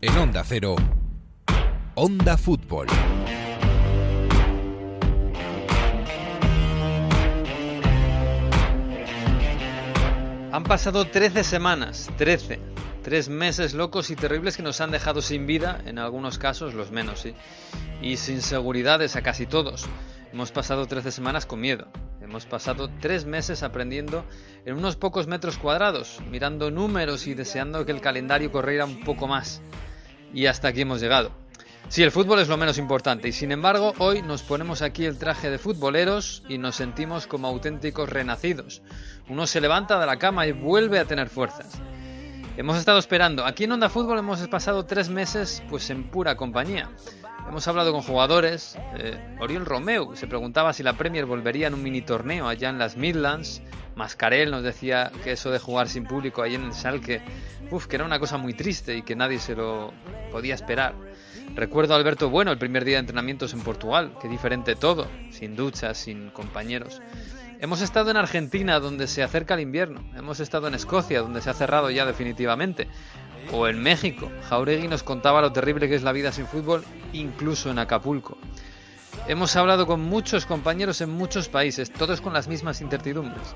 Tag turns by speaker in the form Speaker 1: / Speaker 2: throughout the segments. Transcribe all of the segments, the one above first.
Speaker 1: En Onda Cero, Onda Fútbol.
Speaker 2: Han pasado 13 semanas, 13. Tres meses locos y terribles que nos han dejado sin vida, en algunos casos, los menos, sí. Y sin seguridades a casi todos. Hemos pasado 13 semanas con miedo. Hemos pasado tres meses aprendiendo en unos pocos metros cuadrados, mirando números y deseando que el calendario corriera un poco más. Y hasta aquí hemos llegado. Sí, el fútbol es lo menos importante y sin embargo hoy nos ponemos aquí el traje de futboleros y nos sentimos como auténticos renacidos. Uno se levanta de la cama y vuelve a tener fuerzas. Hemos estado esperando. Aquí en Onda Fútbol hemos pasado tres meses pues en pura compañía. Hemos hablado con jugadores. Eh, Oriol Romeu se preguntaba si la Premier volvería en un mini torneo allá en las Midlands. Mascarel nos decía que eso de jugar sin público ahí en el Salque, que era una cosa muy triste y que nadie se lo podía esperar. Recuerdo a Alberto Bueno el primer día de entrenamientos en Portugal, qué diferente todo, sin duchas, sin compañeros. Hemos estado en Argentina, donde se acerca el invierno. Hemos estado en Escocia, donde se ha cerrado ya definitivamente. O en México. Jauregui nos contaba lo terrible que es la vida sin fútbol, incluso en Acapulco. Hemos hablado con muchos compañeros en muchos países, todos con las mismas incertidumbres.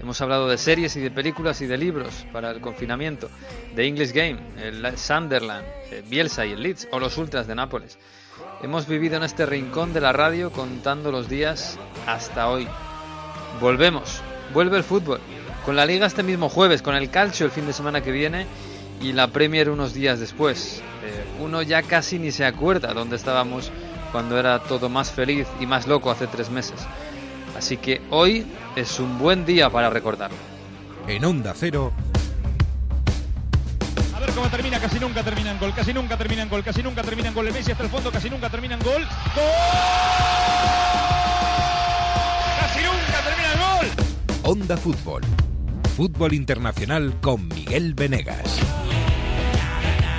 Speaker 2: Hemos hablado de series y de películas y de libros para el confinamiento, de English Game, el Sunderland, Bielsa y el Leeds o los Ultras de Nápoles. Hemos vivido en este rincón de la radio contando los días hasta hoy. Volvemos, vuelve el fútbol, con la liga este mismo jueves, con el calcio el fin de semana que viene y la Premier unos días después. Eh, uno ya casi ni se acuerda dónde estábamos cuando era todo más feliz y más loco hace tres meses. Así que hoy es un buen día para recordarlo.
Speaker 1: En Onda Cero.
Speaker 3: A ver cómo termina, casi nunca termina en gol, casi nunca termina en gol, casi nunca termina en gol. El Messi hasta el fondo, casi nunca termina en gol. ¡Gol! Casi nunca termina en gol.
Speaker 1: Onda Fútbol. Fútbol internacional con Miguel Venegas.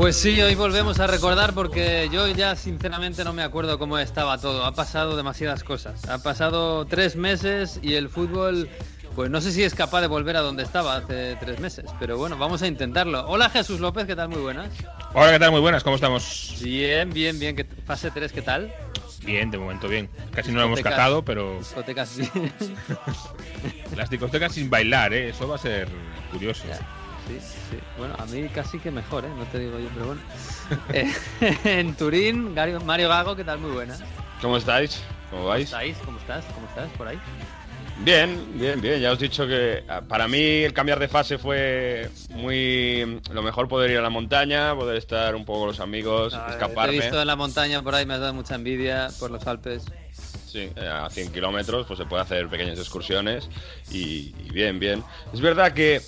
Speaker 2: Pues sí, hoy volvemos a recordar porque yo ya sinceramente no me acuerdo cómo estaba todo. Ha pasado demasiadas cosas. Ha pasado tres meses y el fútbol, pues no sé si es capaz de volver a donde estaba hace tres meses. Pero bueno, vamos a intentarlo. Hola Jesús López, ¿qué tal? Muy buenas.
Speaker 4: Hola, ¿qué tal? Muy buenas, ¿cómo estamos?
Speaker 2: Bien, bien, bien. ¿Qué- Fase 3, ¿qué tal?
Speaker 4: Bien, de momento bien. Casi no lo hemos cazado, pero
Speaker 2: Discotecas bien.
Speaker 4: las discotecas sin bailar, ¿eh? Eso va a ser curioso.
Speaker 2: Ya, Sí, sí. Bueno, a mí casi que mejor, ¿eh? No te digo yo, pero bueno. Eh, en Turín, Mario Gago, ¿qué tal? Muy buenas.
Speaker 5: ¿Cómo estáis? ¿Cómo
Speaker 2: ¿Cómo
Speaker 5: vais?
Speaker 2: estáis? ¿Cómo estás? ¿Cómo estás por ahí?
Speaker 5: Bien, bien, bien. Ya os he dicho que ah, para mí el cambiar de fase fue muy... Lo mejor poder ir a la montaña, poder estar un poco con los amigos,
Speaker 2: Ah, Te he
Speaker 5: escaparme.
Speaker 2: visto en la montaña por ahí, me has dado mucha envidia por los Alpes.
Speaker 5: Sí, eh, a 100 kilómetros pues se puede hacer pequeñas excursiones y, y bien, bien. Es verdad que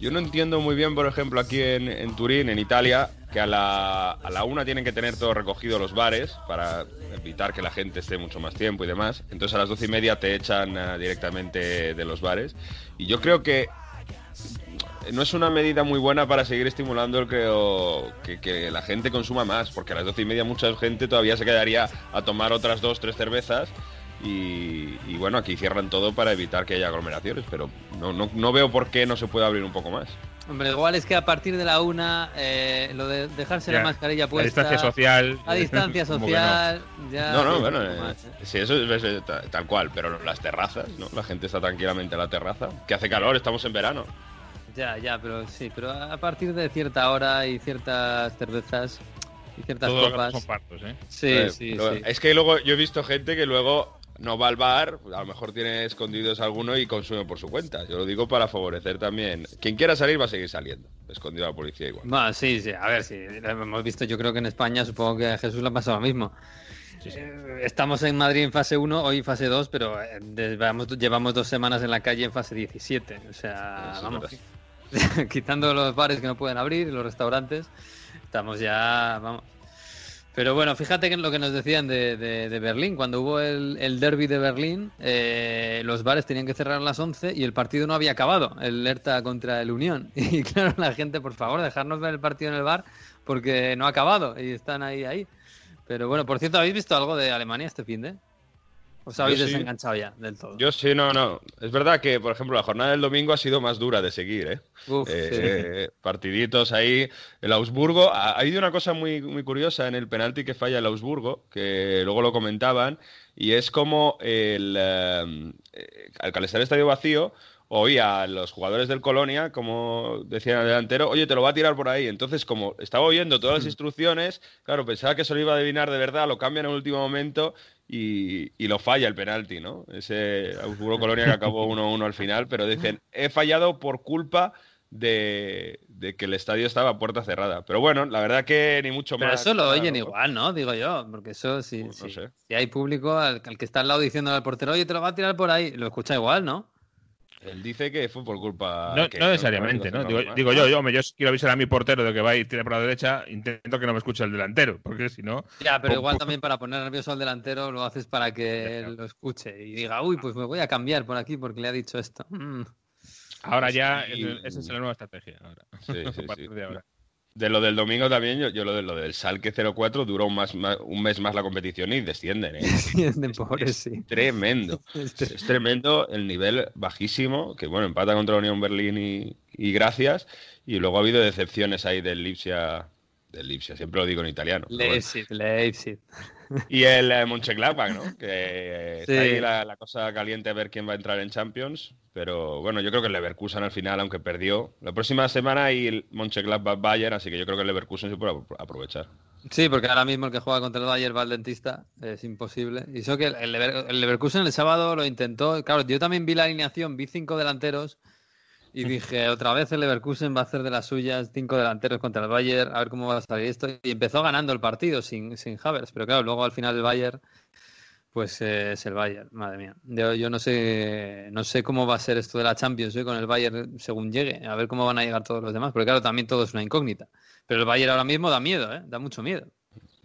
Speaker 5: yo no entiendo muy bien, por ejemplo, aquí en, Turín, en Italia, que a la, a la una tienen que tener todo recogido los bares para evitar que la gente esté mucho más tiempo y demás. Entonces a las doce y media te echan eh, directamente de los bares. Y yo creo que no es una medida muy buena para seguir estimulando el creo, que, que la gente consuma más, porque a las doce y media mucha gente todavía se quedaría a tomar otras dos, tres cervezas. Y, y bueno, aquí cierran todo para evitar que haya aglomeraciones, pero no, no, no veo por qué no se puede abrir un poco más.
Speaker 2: Hombre, igual es que a partir de la una, eh, lo de dejarse la mascarilla
Speaker 4: La
Speaker 2: puesta.
Speaker 4: distancia social.
Speaker 2: A distancia social. Ya,
Speaker 5: No, no, bueno, eh,
Speaker 2: más, ¿eh?
Speaker 5: sí, eso es, es ta- tal cual, pero las terrazas, ¿no? La gente está tranquilamente en la terraza, que hace calor, estamos en verano.
Speaker 2: Ya, ya, pero sí, pero a partir de cierta hora y ciertas cervezas y ciertas
Speaker 4: Todos
Speaker 2: copas.
Speaker 4: son partos, ¿eh?
Speaker 2: Sí,
Speaker 5: Eh,
Speaker 2: sí,
Speaker 5: pero
Speaker 2: sí.
Speaker 5: Es que luego yo he visto gente que luego no va al bar, a lo mejor tiene escondidos alguno y consume por su cuenta. Yo lo digo para favorecer también. Quien quiera salir va a seguir saliendo, escondido a la policía igual.
Speaker 2: Sí, sí, a ver, sí, lo hemos visto, yo creo que en España, supongo que a Jesús le ha pasado lo mismo. Eh, Estamos en Madrid en fase 1, hoy fase 2, pero eh, llevamos dos semanas en la calle en fase 17. O sea,
Speaker 5: Eso
Speaker 2: vamos, quitando los bares que no pueden abrir, los restaurantes, estamos ya, vamos. Pero bueno, fíjate que en lo que nos decían de, de- de Berlín, cuando hubo el, el derby de Berlín, eh, los bares tenían que cerrar a las 11 y el partido no había acabado, el Hertha contra el Unión. Y claro, la gente, por favor, dejarnos ver el partido en el bar porque no ha acabado y están ahí, ahí. Pero bueno, por cierto, ¿habéis visto algo de Alemania este fin de? ¿Os habéis
Speaker 5: Yo sí.
Speaker 2: desenganchado ya del todo?
Speaker 5: Yo sí, no, no. Es verdad que, por ejemplo, la jornada del domingo ha sido más dura de seguir, ¿eh?
Speaker 2: Uf,
Speaker 5: Eh,
Speaker 2: sí.
Speaker 5: eh, partiditos ahí. El Augsburgo. Ha, ha habido una cosa muy, muy curiosa en el penalti que falla el Augsburgo, que luego lo comentaban, y es como el, eh, eh, al al estar el estadio vacío, oía a los jugadores del Colonia, como decían al delantero, oye, te lo va a tirar por ahí. Entonces, como estaba oyendo todas las instrucciones, claro, pensaba que se lo iba a adivinar de verdad, lo cambian en el último momento y, y lo falla el penalti, ¿no? Ese Augsburgo Colonia que acabó 1-1 al final, pero dicen, he fallado por culpa de, de que el estadio estaba a puerta cerrada. Pero bueno, la verdad que ni mucho
Speaker 2: Pero
Speaker 5: más.
Speaker 2: eso lo oyen
Speaker 5: ¿no?
Speaker 2: igual, ¿no? Digo yo, porque eso sí,
Speaker 5: Pues no sé.
Speaker 2: si hay público al, al que está al lado diciendo al portero, oye, te lo va a tirar por ahí, lo escucha igual, ¿no?
Speaker 5: Él dice que fue por culpa.
Speaker 4: No,
Speaker 5: que-
Speaker 4: no necesariamente, ¿no? Digo, digo yo, yo, hombre, yo quiero avisar a mi portero de que va a ir tirar por la derecha, intento que no me escuche el delantero, porque si no.
Speaker 2: Ya, pero
Speaker 4: Pum,
Speaker 2: igual
Speaker 4: pum.
Speaker 2: también para poner nervioso al delantero lo haces para que él lo escuche y diga, uy, pues me voy a cambiar por aquí porque le ha dicho esto. Mm.
Speaker 4: Ahora ya,
Speaker 5: Sí.
Speaker 4: ese- esa es la nueva estrategia. Ahora.
Speaker 5: Sí, sí,
Speaker 4: a partir
Speaker 5: sí.
Speaker 4: de ahora.
Speaker 5: De lo del domingo también, yo, yo lo, de, lo del Salque 04 duró un, más, más- un mes más la competición y descienden, ¿eh?
Speaker 2: Descienden, pobres, sí.
Speaker 5: Tremendo. Es tremendo el nivel bajísimo, que bueno, empata contra la Unión Berlín y, y gracias. Y luego ha habido decepciones ahí del Lipsia, del Lipsia, siempre lo digo en italiano. bueno.
Speaker 2: Leipzig, Leipzig.
Speaker 5: Y el eh, Mönchengladbach, ¿no? Que eh, está
Speaker 2: Sí.
Speaker 5: ahí la, la cosa caliente a ver quién va a entrar en Champions. Pero bueno, yo creo que el Leverkusen al final, aunque perdió, la próxima semana hay el Mönchengladbach-Bayern, así que yo creo que el Leverkusen se puede apro- aprovechar.
Speaker 2: Sí, porque ahora mismo el que juega contra el Bayern va al dentista, es imposible. Y eso que el, el Lever- el Leverkusen el sábado lo intentó. Claro, yo también vi la alineación, vi cinco delanteros y dije, otra vez el Leverkusen va a hacer de las suyas cinco delanteros contra el Bayern, a ver cómo va a salir esto. Y empezó ganando el partido sin, sin Havertz, pero claro, luego al final el Bayern, pues eh, es el Bayern, madre mía. Yo, no sé no sé cómo va a ser esto de la Champions hoy con el Bayern según llegue, a ver cómo van a llegar todos los demás, porque claro, también todo es una incógnita. Pero el Bayern ahora mismo da miedo, ¿eh? Da mucho miedo.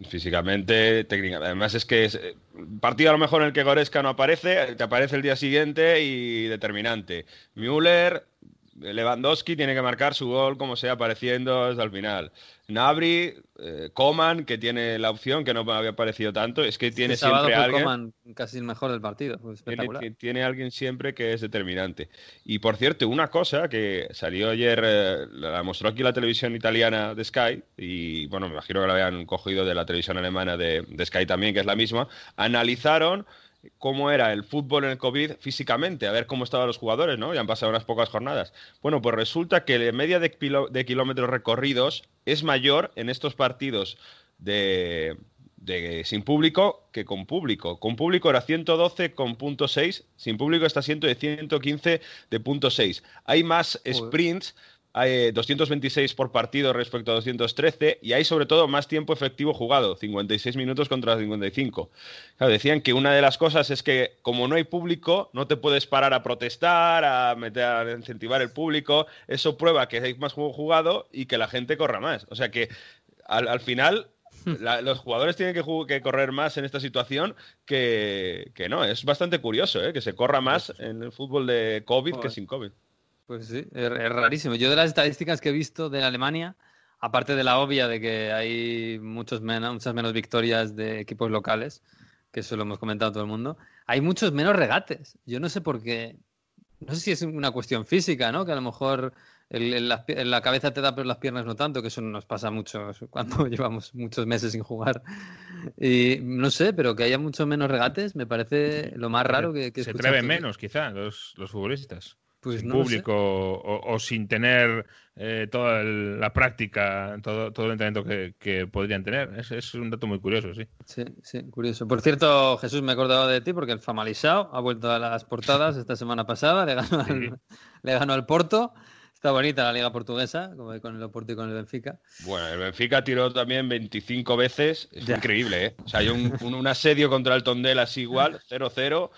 Speaker 5: Físicamente, técnicamente. Además es que es eh, partido a lo mejor en el que Goretzka no aparece, te aparece el día siguiente y determinante. Müller, Lewandowski tiene que marcar su gol como sea apareciendo hasta el final. Nabri, eh, Coman, que tiene la opción que no me había parecido tanto, es que tiene
Speaker 2: Este
Speaker 5: siempre alguien.
Speaker 2: Coman casi el mejor del partido.
Speaker 5: Tiene,
Speaker 2: espectacular.
Speaker 5: ti- tiene alguien siempre que es determinante. Y por cierto, una cosa que salió ayer, eh, la mostró aquí la televisión italiana de Sky, y bueno, me imagino que la habían cogido de la televisión alemana de, de Sky también, que es la misma, analizaron cómo era el fútbol en el COVID físicamente, a ver cómo estaban los jugadores, ¿no? Ya han pasado unas pocas jornadas. Bueno, pues resulta que la media de, kilómetros recorridos es mayor en estos partidos de, de sin público que con público. Con público era 112 con punto 6, sin público está siendo de 115 de punto 6. Hay más sprints, hay 226 por partido respecto a 213 y hay sobre todo más tiempo efectivo jugado, 56 minutos contra 55. Claro, decían que una de las cosas es que como no hay público, no te puedes parar a protestar, a meter a incentivar el público, eso prueba que hay más juego jugado y que la gente corra más. O sea que al, al final la- los jugadores tienen que, que correr más en esta situación que, que no. Es bastante curioso ¿eh? que se corra más en el fútbol de COVID que sin COVID.
Speaker 2: Pues sí, es, es rarísimo. Yo de las estadísticas que he visto de Alemania, aparte de la obvia de que hay muchos menos, muchas menos victorias de equipos locales, que eso lo hemos comentado todo el mundo, hay muchos menos regates. Yo no sé por qué. No sé si es una cuestión física, ¿no? Que a lo mejor el- el- la cabeza te da, pero las piernas no tanto, que eso nos pasa mucho cuando llevamos muchos meses sin jugar. Y no sé, pero que haya muchos menos regates me parece lo más raro que, que
Speaker 4: Se atreven menos, quizá, los, los futbolistas.
Speaker 2: Pues
Speaker 4: sin
Speaker 2: no
Speaker 4: público o, o sin tener eh, toda el- la práctica, todo, todo el entrenamiento que, que podrían tener. Es, es un dato muy curioso, sí.
Speaker 2: Sí, sí, curioso. Por cierto, Jesús, me he acordado de ti porque el Famalisao ha vuelto a las portadas esta semana pasada, le ganó al, le ganó al Porto. Está bonita la liga portuguesa, como con el Oporto y con el Benfica.
Speaker 5: Bueno, el Benfica tiró también 25 veces. Es
Speaker 2: Ya.
Speaker 5: increíble, ¿eh? O sea, hay un, un- un asedio contra el Tondel así igual, 0-0.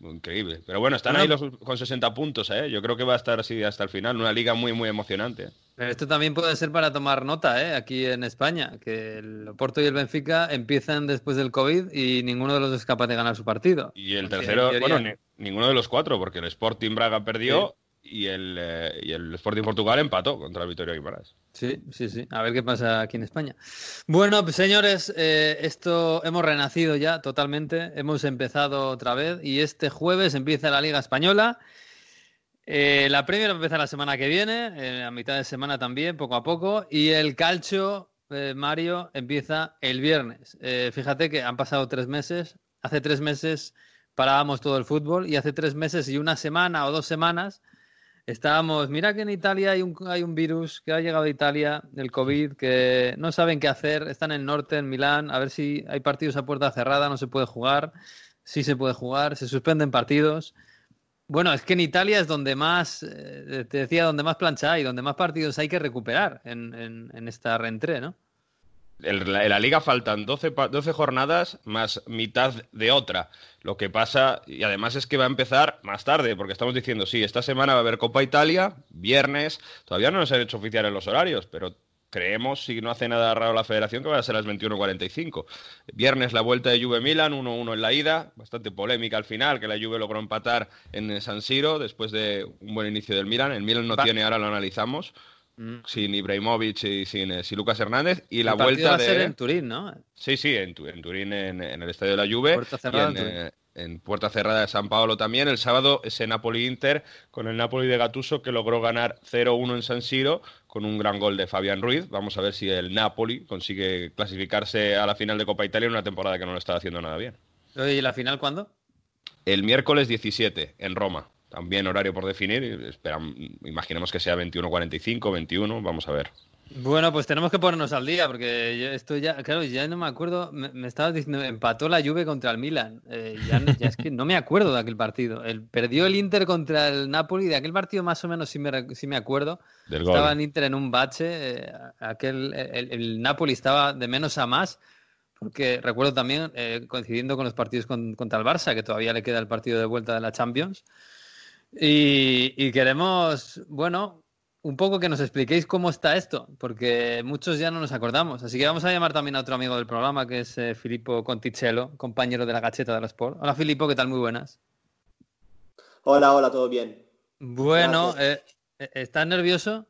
Speaker 5: Increíble. Pero bueno, están ahí los con 60 puntos, ¿eh? Yo creo que va a estar así hasta el final. Una liga muy, muy emocionante.
Speaker 2: Pero esto también puede ser para tomar nota, ¿eh? Aquí en España, que el Porto y el Benfica empiezan después del COVID y ninguno de los dos es capaz de ganar su partido.
Speaker 5: Y el tercero, bueno, ninguno de los cuatro, porque el Sporting Braga perdió y, el, eh, y el Sporting Portugal empató contra el Vitoria Guimaraes.
Speaker 2: Sí, sí, sí. A ver qué pasa aquí en España. Bueno, pues, señores, eh, esto hemos renacido ya totalmente. Hemos empezado otra vez y este jueves empieza la Liga Española. Eh, la Premier empieza la semana que viene, a mitad de semana también, poco a poco. Y el calcio, Mario, empieza el viernes. fíjate que han pasado tres meses. Hace tres meses parábamos todo el fútbol y hace tres meses y una semana o dos semanas estábamos, mira que en Italia hay un, hay un virus que ha llegado a Italia, el COVID, que no saben qué hacer, están en el norte, en Milán, a ver si hay partidos a puerta cerrada, no se puede jugar, sí se puede jugar, se suspenden partidos. Bueno, es que en Italia es donde más, eh, te decía, donde más plancha hay, donde más partidos hay que recuperar en, esta reentré, ¿no?
Speaker 5: En la, liga faltan 12, 12, jornadas más mitad de otra. Lo que pasa, y además es que va a empezar más tarde, porque estamos diciendo, sí, esta semana va a haber Copa Italia, viernes, todavía no nos han hecho oficiales los horarios, pero creemos, si no hace nada raro la federación, que va a ser las 21.45. Viernes la vuelta de Juve Milan, 1-1 en la ida, bastante polémica al final, que la Juve logró empatar en San Siro después de un buen inicio del Milan. El Milan no tiene, ahora lo analizamos. Sin Ibrahimovic y sin, eh, Lucas Hernández. Y la vuelta
Speaker 2: va
Speaker 5: a
Speaker 2: ser en Turín, ¿no?
Speaker 5: Sí, sí, en, Turín, en, el estadio de la Juve.
Speaker 2: Puerta cerrada
Speaker 5: en, en Puerta Cerrada de San Paolo también. El sábado ese Napoli-Inter con el Napoli de Gatuso que logró ganar 0-1 en San Siro con un gran gol de Fabián Ruiz. Vamos a ver si el Napoli consigue clasificarse a la final de Copa Italia en una temporada que no lo está haciendo nada bien.
Speaker 2: ¿Y la final cuándo?
Speaker 5: El miércoles 17 en Roma. También horario por definir. Esperamos, imaginemos que sea 21.45, 21. Vamos a ver.
Speaker 2: Bueno, pues tenemos que ponernos al día, porque yo estoy ya, claro, ya no me acuerdo, me, estabas diciendo, empató la Juve contra el Milan, eh, ya, es que no me acuerdo de aquel partido, el, perdió el Inter contra el Napoli, de aquel partido más o menos sí me, sí me acuerdo, estaba el Inter en un bache, eh, aquel, el, Napoli estaba de menos a más, porque recuerdo también, eh, coincidiendo con los partidos contra el Barça, que todavía le queda el partido de vuelta de la Champions, y, y queremos, bueno, un poco que nos expliquéis cómo está esto, porque muchos ya no nos acordamos. Así que vamos a llamar también a otro amigo del programa, que es eh, Filippo Conticello, compañero de la Gacheta de la Sport. Hola Filippo, ¿qué tal? Muy buenas.
Speaker 6: Hola, hola, ¿todo bien?
Speaker 2: Bueno, eh, eh, ¿estás nervioso?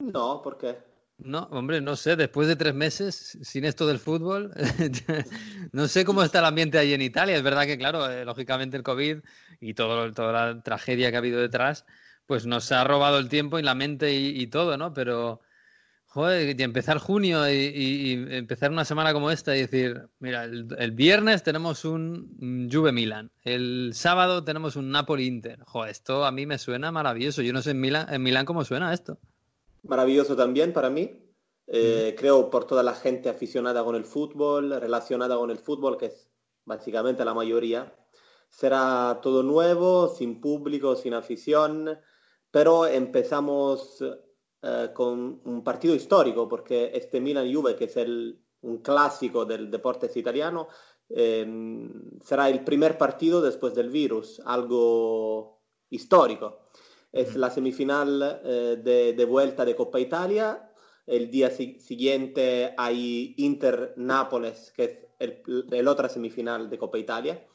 Speaker 6: No, ¿por qué?
Speaker 2: No, hombre, no sé, después de tres meses sin esto del fútbol, no sé cómo está el ambiente ahí en Italia. Es verdad que, claro, lógicamente el COVID y todo, toda la tragedia que ha habido detrás, pues nos ha robado el tiempo y la mente y, todo, ¿no? Pero, joder, y empezar junio y, empezar una semana como esta y decir, mira, el, viernes tenemos un Juve Milan, el sábado tenemos un Napoli Inter. Joder, esto a mí me suena maravilloso. Yo no sé en Milán, en Milán cómo suena esto.
Speaker 6: Maravilloso también para mí. Eh, creo por toda la gente aficionada con el fútbol, relacionada con el fútbol, que es básicamente la mayoría. Será todo nuevo, sin público, sin afición pero empezamos eh, con un partido histórico, porque este Milan-Juve, que es un clásico del deporte italiano, em, será el primer partido después del virus, algo histórico. Es la semifinal eh, de, vuelta de Coppa Italia. El día siguiente hay Inter-Nápoles, que es el, el otra semifinal de Coppa Italia.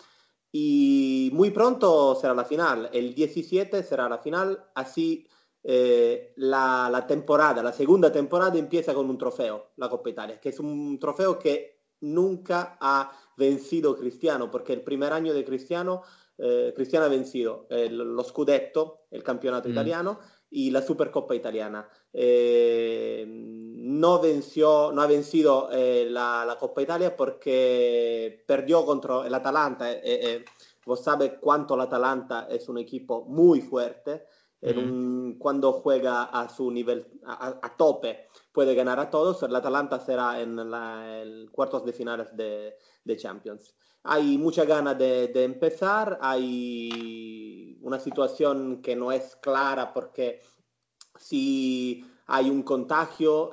Speaker 6: Y muy pronto será la final, el 17 será la final, así eh, la, la, temporada, la segunda temporada empieza con un trofeo, la Coppa Italia, que es un trofeo que nunca ha vencido Cristiano, porque el primer año de Cristiano, eh, Cristiano ha vencido el, lo Scudetto, el campeonato mm. italiano, y la Supercoppa italiana. Eh, no, venció, no ha vencido eh, la, la, Coppa Italia porque perdió contra el Atalanta. Eh, eh vos sabés cuánto el Atalanta es un equipo muy fuerte. un, cuando juega a su nivel, a, a, tope, puede ganar a todos. El Atalanta será en el cuartos de finales de, de Champions. Hay mucha ganas de, de, empezar, hay una situación que no es clara porque si hay un contagio,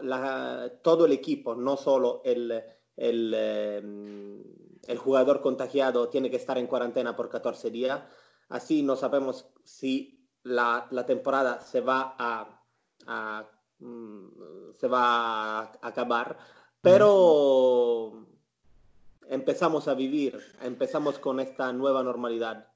Speaker 6: todo el equipo, no solo el, em, el, jugador contagiado tiene que estar en cuarentena por 14 días. Así no sabemos si la, temporada se va a, mm, se va a acabar, pero empezamos a vivir, empezamos con esta nueva normalidad.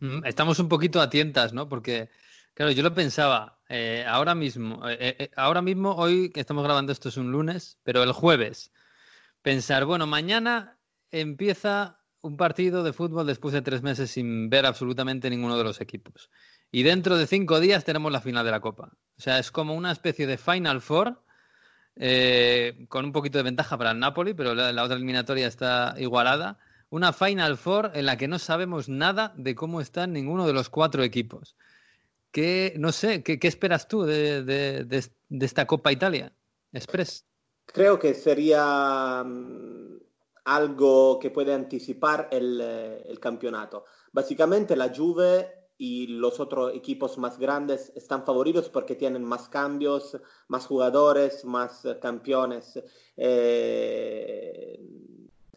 Speaker 2: Mm, estamos un poquito a tientas, ¿no? Porque, claro, yo lo pensaba, eh, ahora mismo, eh, eh, ahora mismo, hoy que estamos grabando esto es un lunes, pero el jueves, pensar, bueno, mañana empieza un partido de fútbol después de tres meses sin ver absolutamente ninguno de los equipos. Y dentro de cinco días tenemos la final de la Copa. O sea, es como una especie de Final Four con un poquito de ventaja para el Napoli, pero la otra eliminatoria está igualada una Final Four en la que no sabemos nada de cómo están ninguno de los cuatro equipos. ¿Qué, no sé, qué, esperas tú de, esta Copa Italia Express?
Speaker 6: Creo que sería mm, algo que puede anticipar el, eh, el campeonato. Básicamente la Juve y los otros equipos más grandes están favoritos porque tienen más cambios, más jugadores, más campeones. Eh,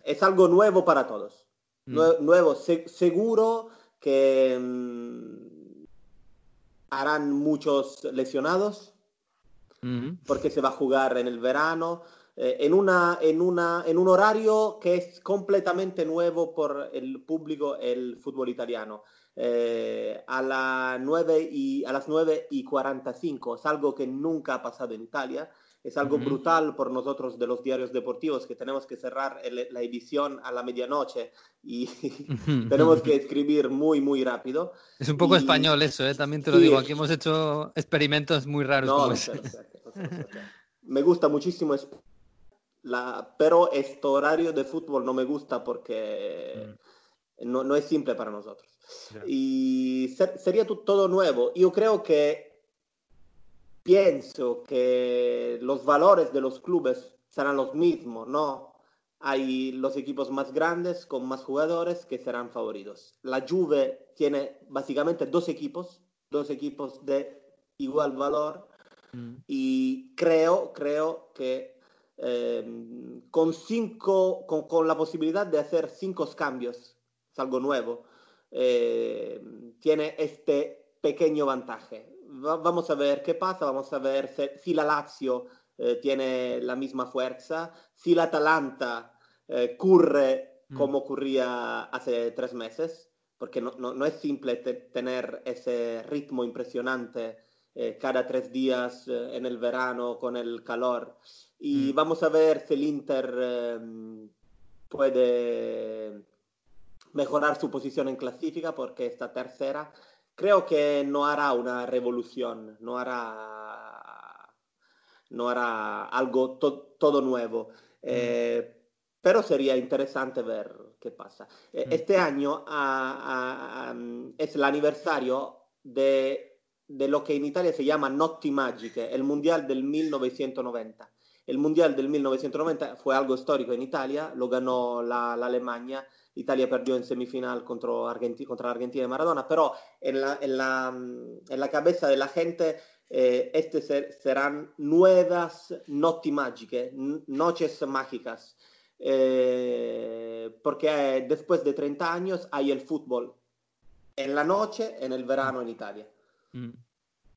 Speaker 6: es algo nuevo para todos. Mm. Nuevo, seguro que mm, harán muchos lesionados porque se va a jugar en el verano. Eh, en, una, en, una, en un horario que es completamente nuevo por el público, el fútbol italiano. Eh, a, la 9 y, a las 9 y 45, es algo que nunca ha pasado en Italia. Es algo brutal por nosotros de los diarios deportivos que tenemos que cerrar la edición a la medianoche y tenemos que escribir muy, muy rápido.
Speaker 2: Es un poco español eso, ¿eh? también te lo digo. Aquí hemos hecho experimentos muy raros. como
Speaker 6: me gusta muchísimo, la... pero este horario de fútbol no me gusta porque mm. no, no, es simple para nosotros. Y sería todo nuevo. Yo creo que pienso que los valores de los clubes serán los mismos, ¿no? Hay los equipos más grandes con más jugadores que serán favoritos. La Juve tiene básicamente dos equipos, dos equipos de igual valor mm. y creo, creo que eh, con cinco, con, la posibilidad de hacer cinco cambios, es algo nuevo, eh, tiene este pequeño vantaje vamos a ver qué pasa, vamos a ver si la Lazio eh, tiene la misma fuerza, si la Atalanta eh, corre mm. como ocurría hace tres meses, porque no, es simple tener ese ritmo impresionante cada tres días en el verano con el calor. Y mm. vamos a ver si el Inter puede mejorar su posición en clasifica porque está tercera creo que no hará una revolución, no hará, no hará algo todo nuevo. Eh, pero sería interesante ver qué pasa. Eh, este año es el aniversario de, lo que en Italia se llama Notti Magiche, el Mundial del 1990. El Mundial del 1990 fue algo histórico en Italia, lo ganó la, la Alemania Italia perdió en semifinal contra, Argentina, Argentina de Maradona, pero en la, en la, cabeza de la gente eh, este serán nuevas notti mágicas, noches mágicas, eh, porque después de 30 años hay el fútbol en la noche, en el verano en Italia.
Speaker 5: Mm.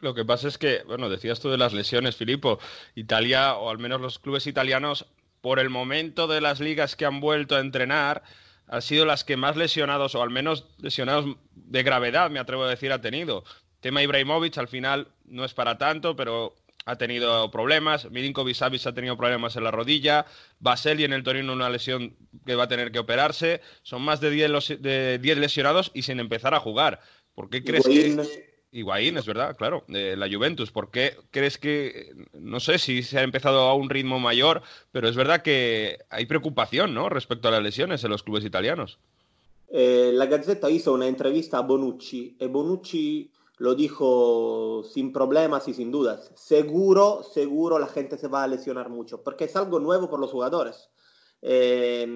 Speaker 5: Lo que pasa es que, bueno, decías tú de las lesiones, Filippo. Italia, o al menos los clubes italianos, por el momento de las ligas que han vuelto a entrenar, han sido las que más lesionados, o al menos lesionados de gravedad, me atrevo a decir, ha tenido. Tema Ibrahimovic al final no es para tanto, pero ha tenido problemas. Milinkovic Savic ha tenido problemas en la rodilla. Baseli en el Torino una lesión que va a tener que operarse. Son más de 10 de lesionados y sin empezar a jugar. ¿Por qué crees que Higuaín, es verdad, claro, de la Juventus. ¿Por qué crees que, no sé si se ha empezado a un ritmo mayor, pero es verdad que hay preocupación, ¿no? Respecto a las lesiones en los clubes italianos.
Speaker 6: Eh, la Gazzetta hizo una entrevista a Bonucci y Bonucci lo dijo sin problemas y sin dudas. Seguro, seguro la gente se va a lesionar mucho, porque es algo nuevo por los jugadores. Eh,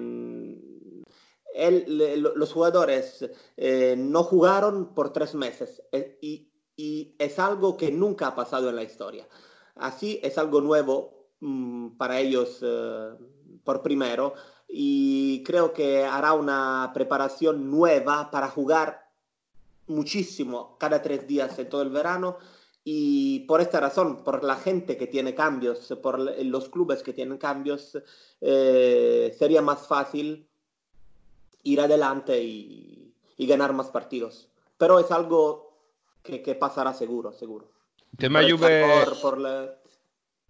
Speaker 6: los jugadores eh, no jugaron por tres meses eh, y, es algo que nunca ha pasado en la historia. Así es algo nuevo mm, para ellos eh, por primero y creo que hará una preparación nueva para jugar muchísimo cada tres días en todo el verano y por esta razón, por la gente que tiene cambios, por los clubes que tienen cambios, eh, sería más fácil ir adelante y, y, ganar más partidos. Pero es algo que, que pasará seguro, seguro.
Speaker 5: Tema Juve... Por, por la...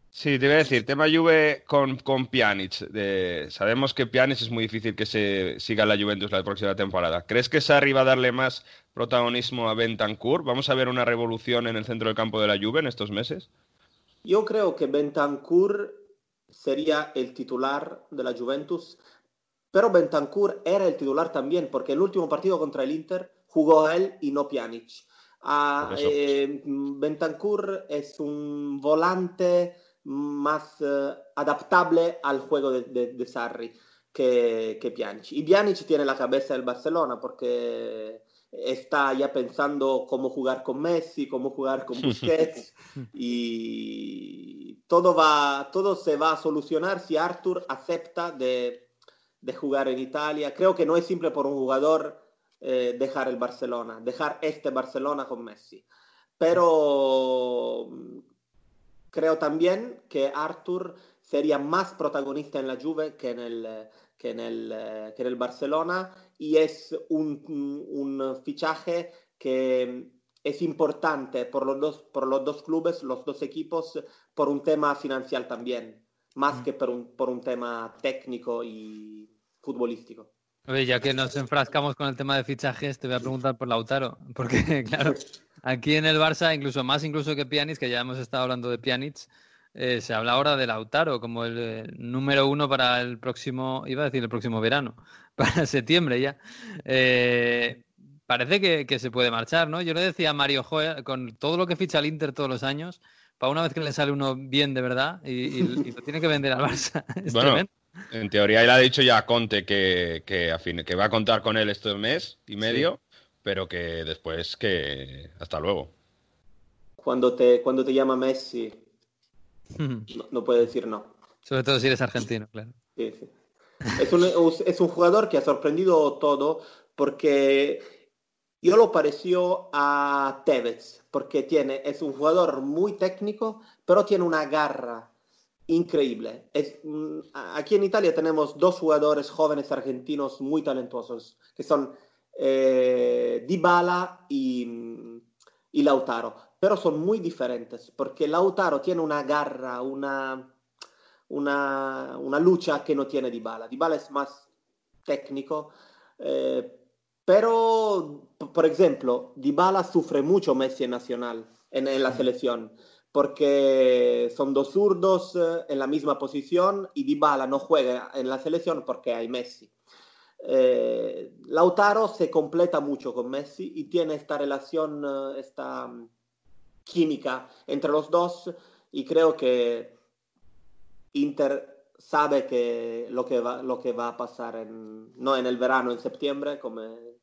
Speaker 5: Sí, te iba a decir, tema Juve con, con Pjanic. De... Sabemos que Pjanic es muy difícil que se siga la Juventus la próxima temporada. ¿Crees que Sarri va a darle más protagonismo a Bentancur? ¿Vamos a ver una revolución en el centro del campo de la Juve en estos meses?
Speaker 6: Yo creo que Bentancur sería el titular de la Juventus, pero Bentancur era el titular también, porque el último partido contra el Inter jugó él y no Pjanic. Ah, eh, Bentancur es un volante más uh, adaptable al juego de, de, de Sarri que, que, Pjanic. Y Pjanic tiene la cabeza del Barcelona porque está ya pensando cómo jugar con Messi, cómo jugar con Busquets y todo, va, todo se va a solucionar si Arthur acepta de, de jugar en Italia. Creo que no es simple por un jugador eh, dejar el Barcelona, dejar este Barcelona con Messi. Pero creo también que Arthur sería más protagonista en la Juve que en el, que en el, que en el Barcelona y es un, un, fichaje que es importante por los, dos, por los dos clubes, los dos equipos, por un tema financiero también, más mm. que por un, por un tema técnico y futbolístico.
Speaker 2: Oye, ya que nos enfrascamos con el tema de fichajes, te voy a preguntar por Lautaro, porque claro, Aquí en el Barça, incluso más incluso que Pjanic, que ya hemos estado hablando de Pjanic, eh, se habla ahora de Lautaro como el eh, número uno para el próximo, iba a decir el próximo verano, para septiembre ya. Eh, parece que, se puede marchar, ¿no? Yo le decía a Mario Joel, con todo lo que ficha el Inter todos los años, para una vez que le sale uno bien de verdad y, lo tiene que vender al Barça.
Speaker 5: bueno, en teoría él ha dicho ya a Conte que, que, a fin, que va a contar con él este mes y medio pero que después que hasta luego.
Speaker 6: Cuando te, cuando te llama Messi, no, puede decir no.
Speaker 2: Sobre todo si eres argentino, claro.
Speaker 6: Sí, sí. Es, un, es un jugador que ha sorprendido todo porque yo lo pareció a Tevez, porque tiene, es un jugador muy técnico, pero tiene una garra increíble. Es, mm, aquí en Italia tenemos dos jugadores jóvenes argentinos muy talentosos, que son eh, Dybala y, y, Lautaro, pero son muy diferentes porque Lautaro tiene una garra, una, una, una lucha que no tiene Dybala. Dybala es más técnico, eh, pero, por ejemplo, Dybala sufre mucho Messi en Nacional, en, en la selección porque son dos zurdos eh, en la misma posición y Dybala no juega en la selección porque hay Messi. Eh, Lautaro se completa mucho con Messi y tiene esta relación, eh, esta mm, química entre los dos y creo que Inter sabe que lo que va, lo que va a pasar en, no en el verano, en septiembre, como,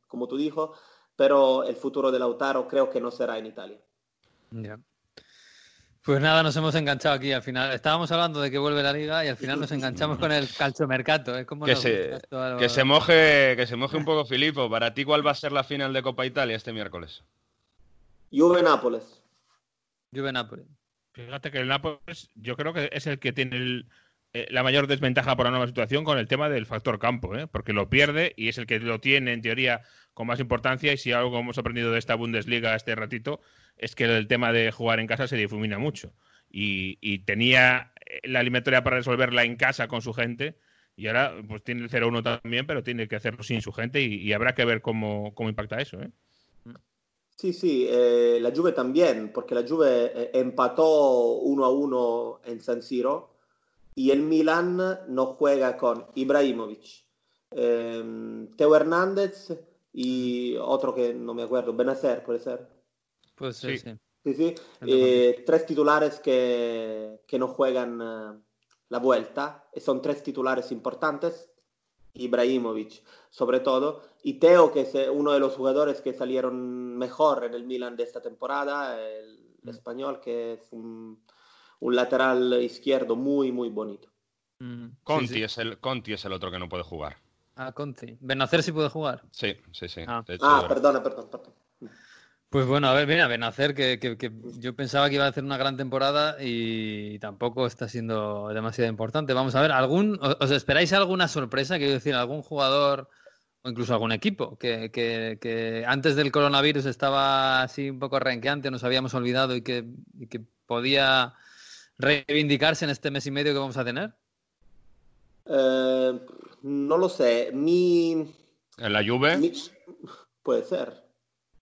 Speaker 6: como tú dijo, pero el futuro de Lautaro creo que no será en Italia.
Speaker 2: Pues nada, nos hemos enganchado aquí al final. Estábamos hablando de que vuelve la liga y al final nos enganchamos con el calchomercato. ¿eh?
Speaker 5: Que, se, que, se moje, que se moje un poco, Filipo. Para ti, ¿cuál va a ser la final de Copa Italia este miércoles?
Speaker 6: Juve-Nápoles.
Speaker 2: Juve-Nápoles.
Speaker 4: Fíjate que el Nápoles yo creo que es el que tiene eh, la mayor desventaja por la nueva situación con el tema del factor campo, ¿eh? porque lo pierde y es el que lo tiene en teoría con más importancia y si algo hemos aprendido de esta Bundesliga este ratito es que el tema de jugar en casa se difumina mucho. Y, tenía la eliminatoria para resolverla en casa con su gente. Y ahora pues tiene el 0-1 también, pero tiene que hacerlo sin su gente y, habrá que ver cómo, impacta eso. ¿eh?
Speaker 6: Sí, sí, eh, la Juve también, porque la Juve eh, empató 1 1 en San Siro y el Milan no juega con Ibrahimovic, em, Teo Hernández y otro que no me acuerdo, Benacer puede ser.
Speaker 2: Pues sí. sí.
Speaker 6: sí, eh, tres titulares que, que no juegan uh, la vuelta, y son tres titulares importantes, Ibrahimovic sobre todo, y Teo, que es uno de los jugadores que salieron mejor en el Milan de esta temporada, el, mm. español, que es un, un, lateral izquierdo muy, muy bonito.
Speaker 5: Mm. Conti, Es el, Conti es el otro que no puede jugar.
Speaker 2: Ah, Conti. Benacer sí puede jugar.
Speaker 5: Sí, sí, sí.
Speaker 6: Ah, ah perdona, perdón, perdón.
Speaker 2: Pues bueno, a ver, mira, Benacer, que, que, que yo pensaba que iba a hacer una gran temporada y tampoco está siendo demasiado importante. Vamos a ver, ¿algún, os, esperáis alguna sorpresa? Quiero decir, algún jugador o incluso algún equipo que, que- que antes del coronavirus estaba así un poco renqueante, nos habíamos olvidado y que, y que podía reivindicarse en este mes y medio que vamos a tener.
Speaker 6: Eh, no lo sé. Mi,
Speaker 5: En la Juve,
Speaker 6: mi- puede ser.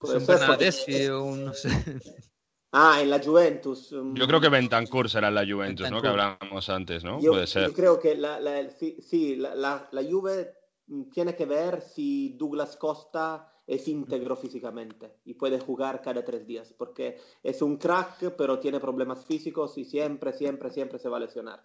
Speaker 2: Un Bernardeschi o un, no sé.
Speaker 6: Ah, en la Juventus. mm,
Speaker 5: yo creo que Bentancur será en la Juventus, ¿no? Que hablábamos antes, ¿no?
Speaker 6: Yo,
Speaker 5: Puede ser.
Speaker 6: yo creo que la, la- sí, sí, la, la- la Juve mm, tiene que ver si Douglas Costa es íntegro físicamente y puede jugar cada tres días, porque es un crack, pero tiene problemas físicos y siempre, siempre, siempre se va a lesionar.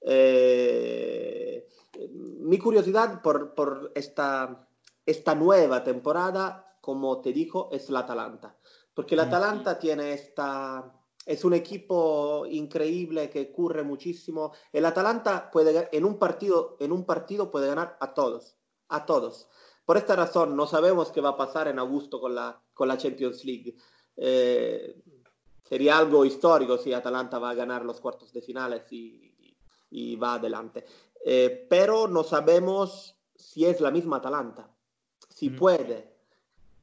Speaker 6: Eh, mi curiosidad por, por esta, esta nueva temporada, como te dijo, es la Atalanta, porque la Atalanta tiene esta... Es un equipo increíble que corre muchísimo. El Atalanta puede en un partido, en un partido puede ganar a todos, a todos. Por esta razón, no sabemos qué va a pasar en agosto con la, con la Champions League. Eh, sería algo histórico si Atalanta va a ganar los cuartos de finales y, y va adelante. Eh, pero no sabemos si es la misma Atalanta, si
Speaker 2: Mm.
Speaker 6: puede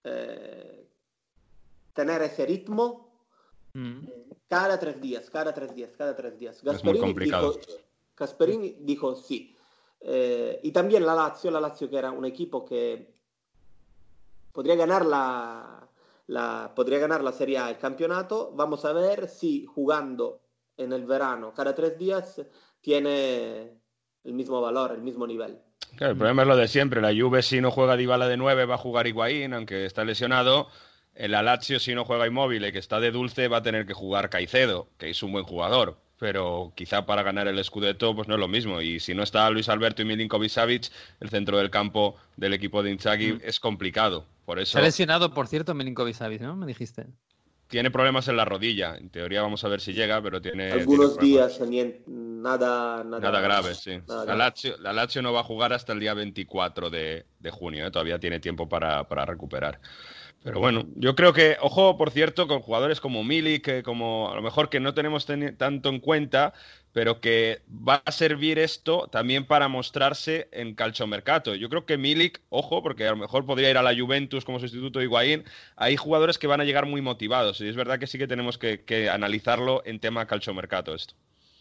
Speaker 6: eh, tener ese ritmo
Speaker 2: Mm.
Speaker 6: cada tres días, cada tres días, cada tres días.
Speaker 5: muy
Speaker 6: Gasperini
Speaker 5: complicado.
Speaker 6: dijo, Gasperini dijo sí. Eh, y también la Lazio, la Lazio que era un equipo que podría ganar la, la- podría ganar la Serie A, el campeonato. Vamos a ver si jugando en el verano cada tres días tiene el mismo valor, el mismo nivel.
Speaker 5: Claro, el problema es lo de siempre. La Juve si no juega Dybala de 9 va a jugar Higuaín, aunque está lesionado. El Lazio si no juega Immobile, que está de dulce, va a tener que jugar Caicedo, que es un buen jugador. Pero quizá para ganar el Scudetto pues no es lo mismo. Y si no está Luis Alberto y Milinkovic Savic, el centro del campo del equipo de Inzaghi es complicado. Por
Speaker 2: Se
Speaker 5: eso
Speaker 2: ha lesionado, por cierto, Milinkovic Savic, ¿no? Me dijiste.
Speaker 5: Tiene problemas en la rodilla. En teoría vamos a ver si llega, pero tiene...
Speaker 6: Algunos
Speaker 5: tiene
Speaker 6: días, nada, nada,
Speaker 5: Nada grave, sí.
Speaker 6: nada
Speaker 5: La. Lazio, la Lazio no va a jugar hasta el día 24 de, de junio, ¿eh? todavía tiene tiempo para, para recuperar. Pero bueno, yo creo que, ojo, por cierto, con jugadores como Milik, que como a lo mejor que no tenemos tanto en cuenta, pero que va a servir esto también para mostrarse en calchomercato. Yo creo que Milik, ojo, porque a lo mejor podría ir a la Juventus como sustituto de Higuaín, hay jugadores que van a llegar muy motivados y es verdad que sí que tenemos que, analizarlo en tema calchomercato esto.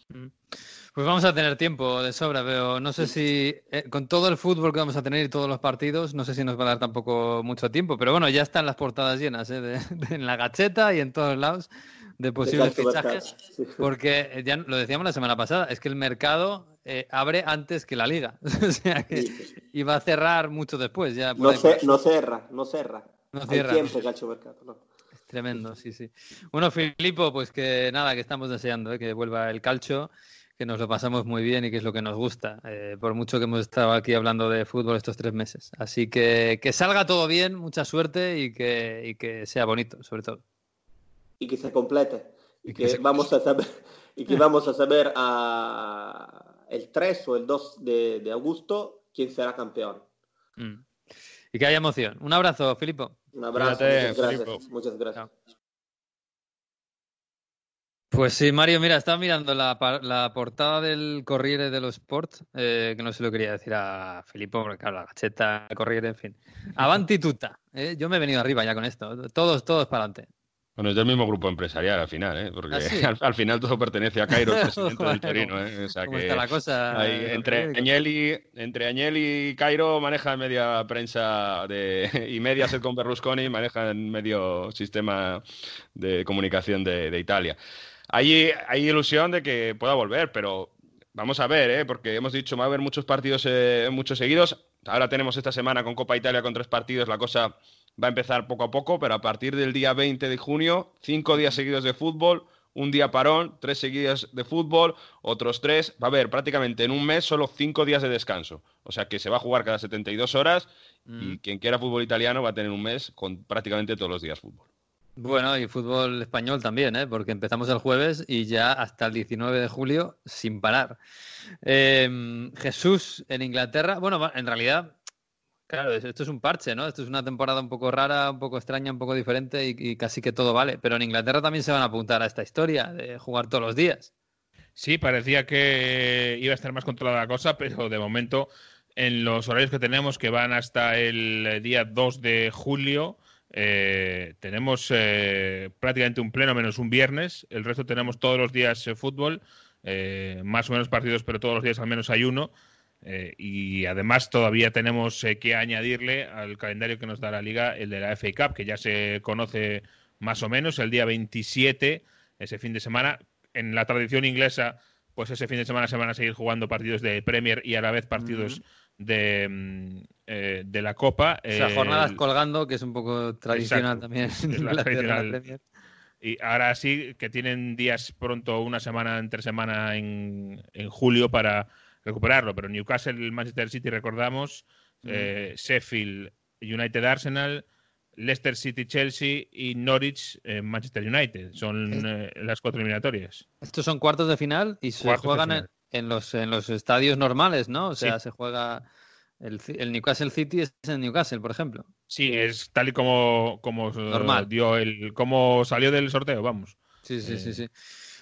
Speaker 2: Pues vamos a tener tiempo de sobra, pero no sé si eh, con todo el fútbol que vamos a tener y todos los partidos, no sé si nos va a dar tampoco mucho tiempo. Pero bueno, ya están las portadas llenas, ¿eh? en la gacheta y en todos lados de posibles
Speaker 6: mercado,
Speaker 2: fichajes.
Speaker 6: sí.
Speaker 2: Porque eh, ya lo decíamos la semana pasada, es que el mercado eh, abre antes que la liga. o sea que
Speaker 6: Sí,
Speaker 2: y va a cerrar mucho después. Ya
Speaker 6: No, ce- no cerra, no cerra.
Speaker 2: No
Speaker 6: Hay
Speaker 2: cierra.
Speaker 6: siempre calciomercato, no.
Speaker 2: Es tremendo, sí, sí. Bueno, Filipo, pues que nada, que estamos deseando, ¿eh? que vuelva el calcio, que nos lo pasamos muy bien y que es lo que nos gusta, eh, por mucho que hemos estado aquí hablando de fútbol estos tres meses. Así que que salga todo bien, mucha suerte y que, y que sea bonito, sobre todo.
Speaker 6: Y que se complete. Y,
Speaker 2: Y
Speaker 6: que,
Speaker 2: se-
Speaker 6: vamos a saber, y que vamos a saber a el 3 o el 2 de, de agosto quién será campeón.
Speaker 2: Mm. Y que haya emoción. Un abrazo, Filipo.
Speaker 6: Un abrazo,
Speaker 5: Cuídate,
Speaker 6: muchas gracias.
Speaker 5: Filipo.
Speaker 6: Muchas gracias.
Speaker 2: Chao. Pues sí, Mario, mira, estaba mirando la, la portada del Corriere dello Sport, eh, que no se lo quería decir a Filippo, porque claro, la gacheta, Corriere, en fin. Avanti tutta. eh, Yo me he venido arriba ya con esto. Todos, todos para adelante.
Speaker 5: Bueno, es del mismo grupo empresarial al final, ¿eh? porque
Speaker 2: ¿Ah, sí?
Speaker 5: al, al final todo pertenece a Cairo, el presidente del Torino. ¿eh? O sea
Speaker 2: ¿Cómo
Speaker 5: que
Speaker 2: está la cosa?
Speaker 5: entre? Agnelli, entre Agnelli y Cairo manejan media prensa de, y Mediaset con Berlusconi manejan medio sistema de comunicación de, de Italia. Hay, hay ilusión de que pueda volver, pero vamos a ver, ¿eh? porque hemos dicho, va a haber muchos partidos, eh, muchos seguidos. Ahora tenemos esta semana con Copa Italia con tres partidos, la cosa va a empezar poco a poco, pero a partir del día 20 de junio, cinco días seguidos de fútbol, un día parón, tres seguidos de fútbol, otros tres. Va a haber prácticamente en un mes solo cinco días de descanso. O sea que se va a jugar cada 72 horas
Speaker 2: Mm.
Speaker 5: y quien quiera fútbol italiano va a tener un mes con prácticamente todos los días fútbol.
Speaker 2: Bueno, y fútbol español también, ¿eh? porque empezamos el jueves y ya hasta el 19 de julio sin parar. Eh, Jesús en Inglaterra, bueno, en realidad Claro, esto es un parche, ¿no? Esto es una temporada un poco rara, un poco extraña, un poco diferente y, casi que todo vale. Pero en Inglaterra también se van a apuntar a esta historia de jugar todos los días.
Speaker 4: Sí, parecía que iba a estar más controlada la cosa, pero de momento en los horarios que tenemos, que van hasta el día 2 de julio, eh, tenemos eh, prácticamente un pleno menos un viernes. El resto tenemos todos los días eh, fútbol, más o menos partidos, pero todos los días al menos hay uno. Eh, y además todavía tenemos eh, que añadirle al calendario que nos da la liga el de la FA Cup, que ya se conoce más o menos el día 27, ese fin de semana. En la tradición inglesa, pues ese fin de semana se van a seguir jugando partidos de Premier y a la vez partidos de, mm, eh, de la Copa.
Speaker 2: O sea, jornadas colgando, que es un poco tradicional
Speaker 4: Exacto.
Speaker 2: también.
Speaker 4: Es
Speaker 2: en
Speaker 4: la
Speaker 2: Inglaterra,
Speaker 4: tradicional.
Speaker 2: la Premier.
Speaker 4: Y ahora sí que tienen días pronto, una semana entre semana en, en julio para recuperarlo. Pero Newcastle, Manchester City, recordamos, eh, Sheffield, United, Arsenal, Leicester City, Chelsea y Norwich, eh, Manchester United. Son eh, las cuatro eliminatorias.
Speaker 2: Estos son cuartos de final y se
Speaker 4: Cuartos
Speaker 2: juegan en, los, en los estadios normales, ¿no? O sea,
Speaker 4: Sí.
Speaker 2: se juega el, el Newcastle City es en Newcastle, por ejemplo.
Speaker 4: Sí, es tal y como, como
Speaker 2: Normal.
Speaker 4: dio el, como salió del sorteo, vamos.
Speaker 2: Sí, sí, sí, sí.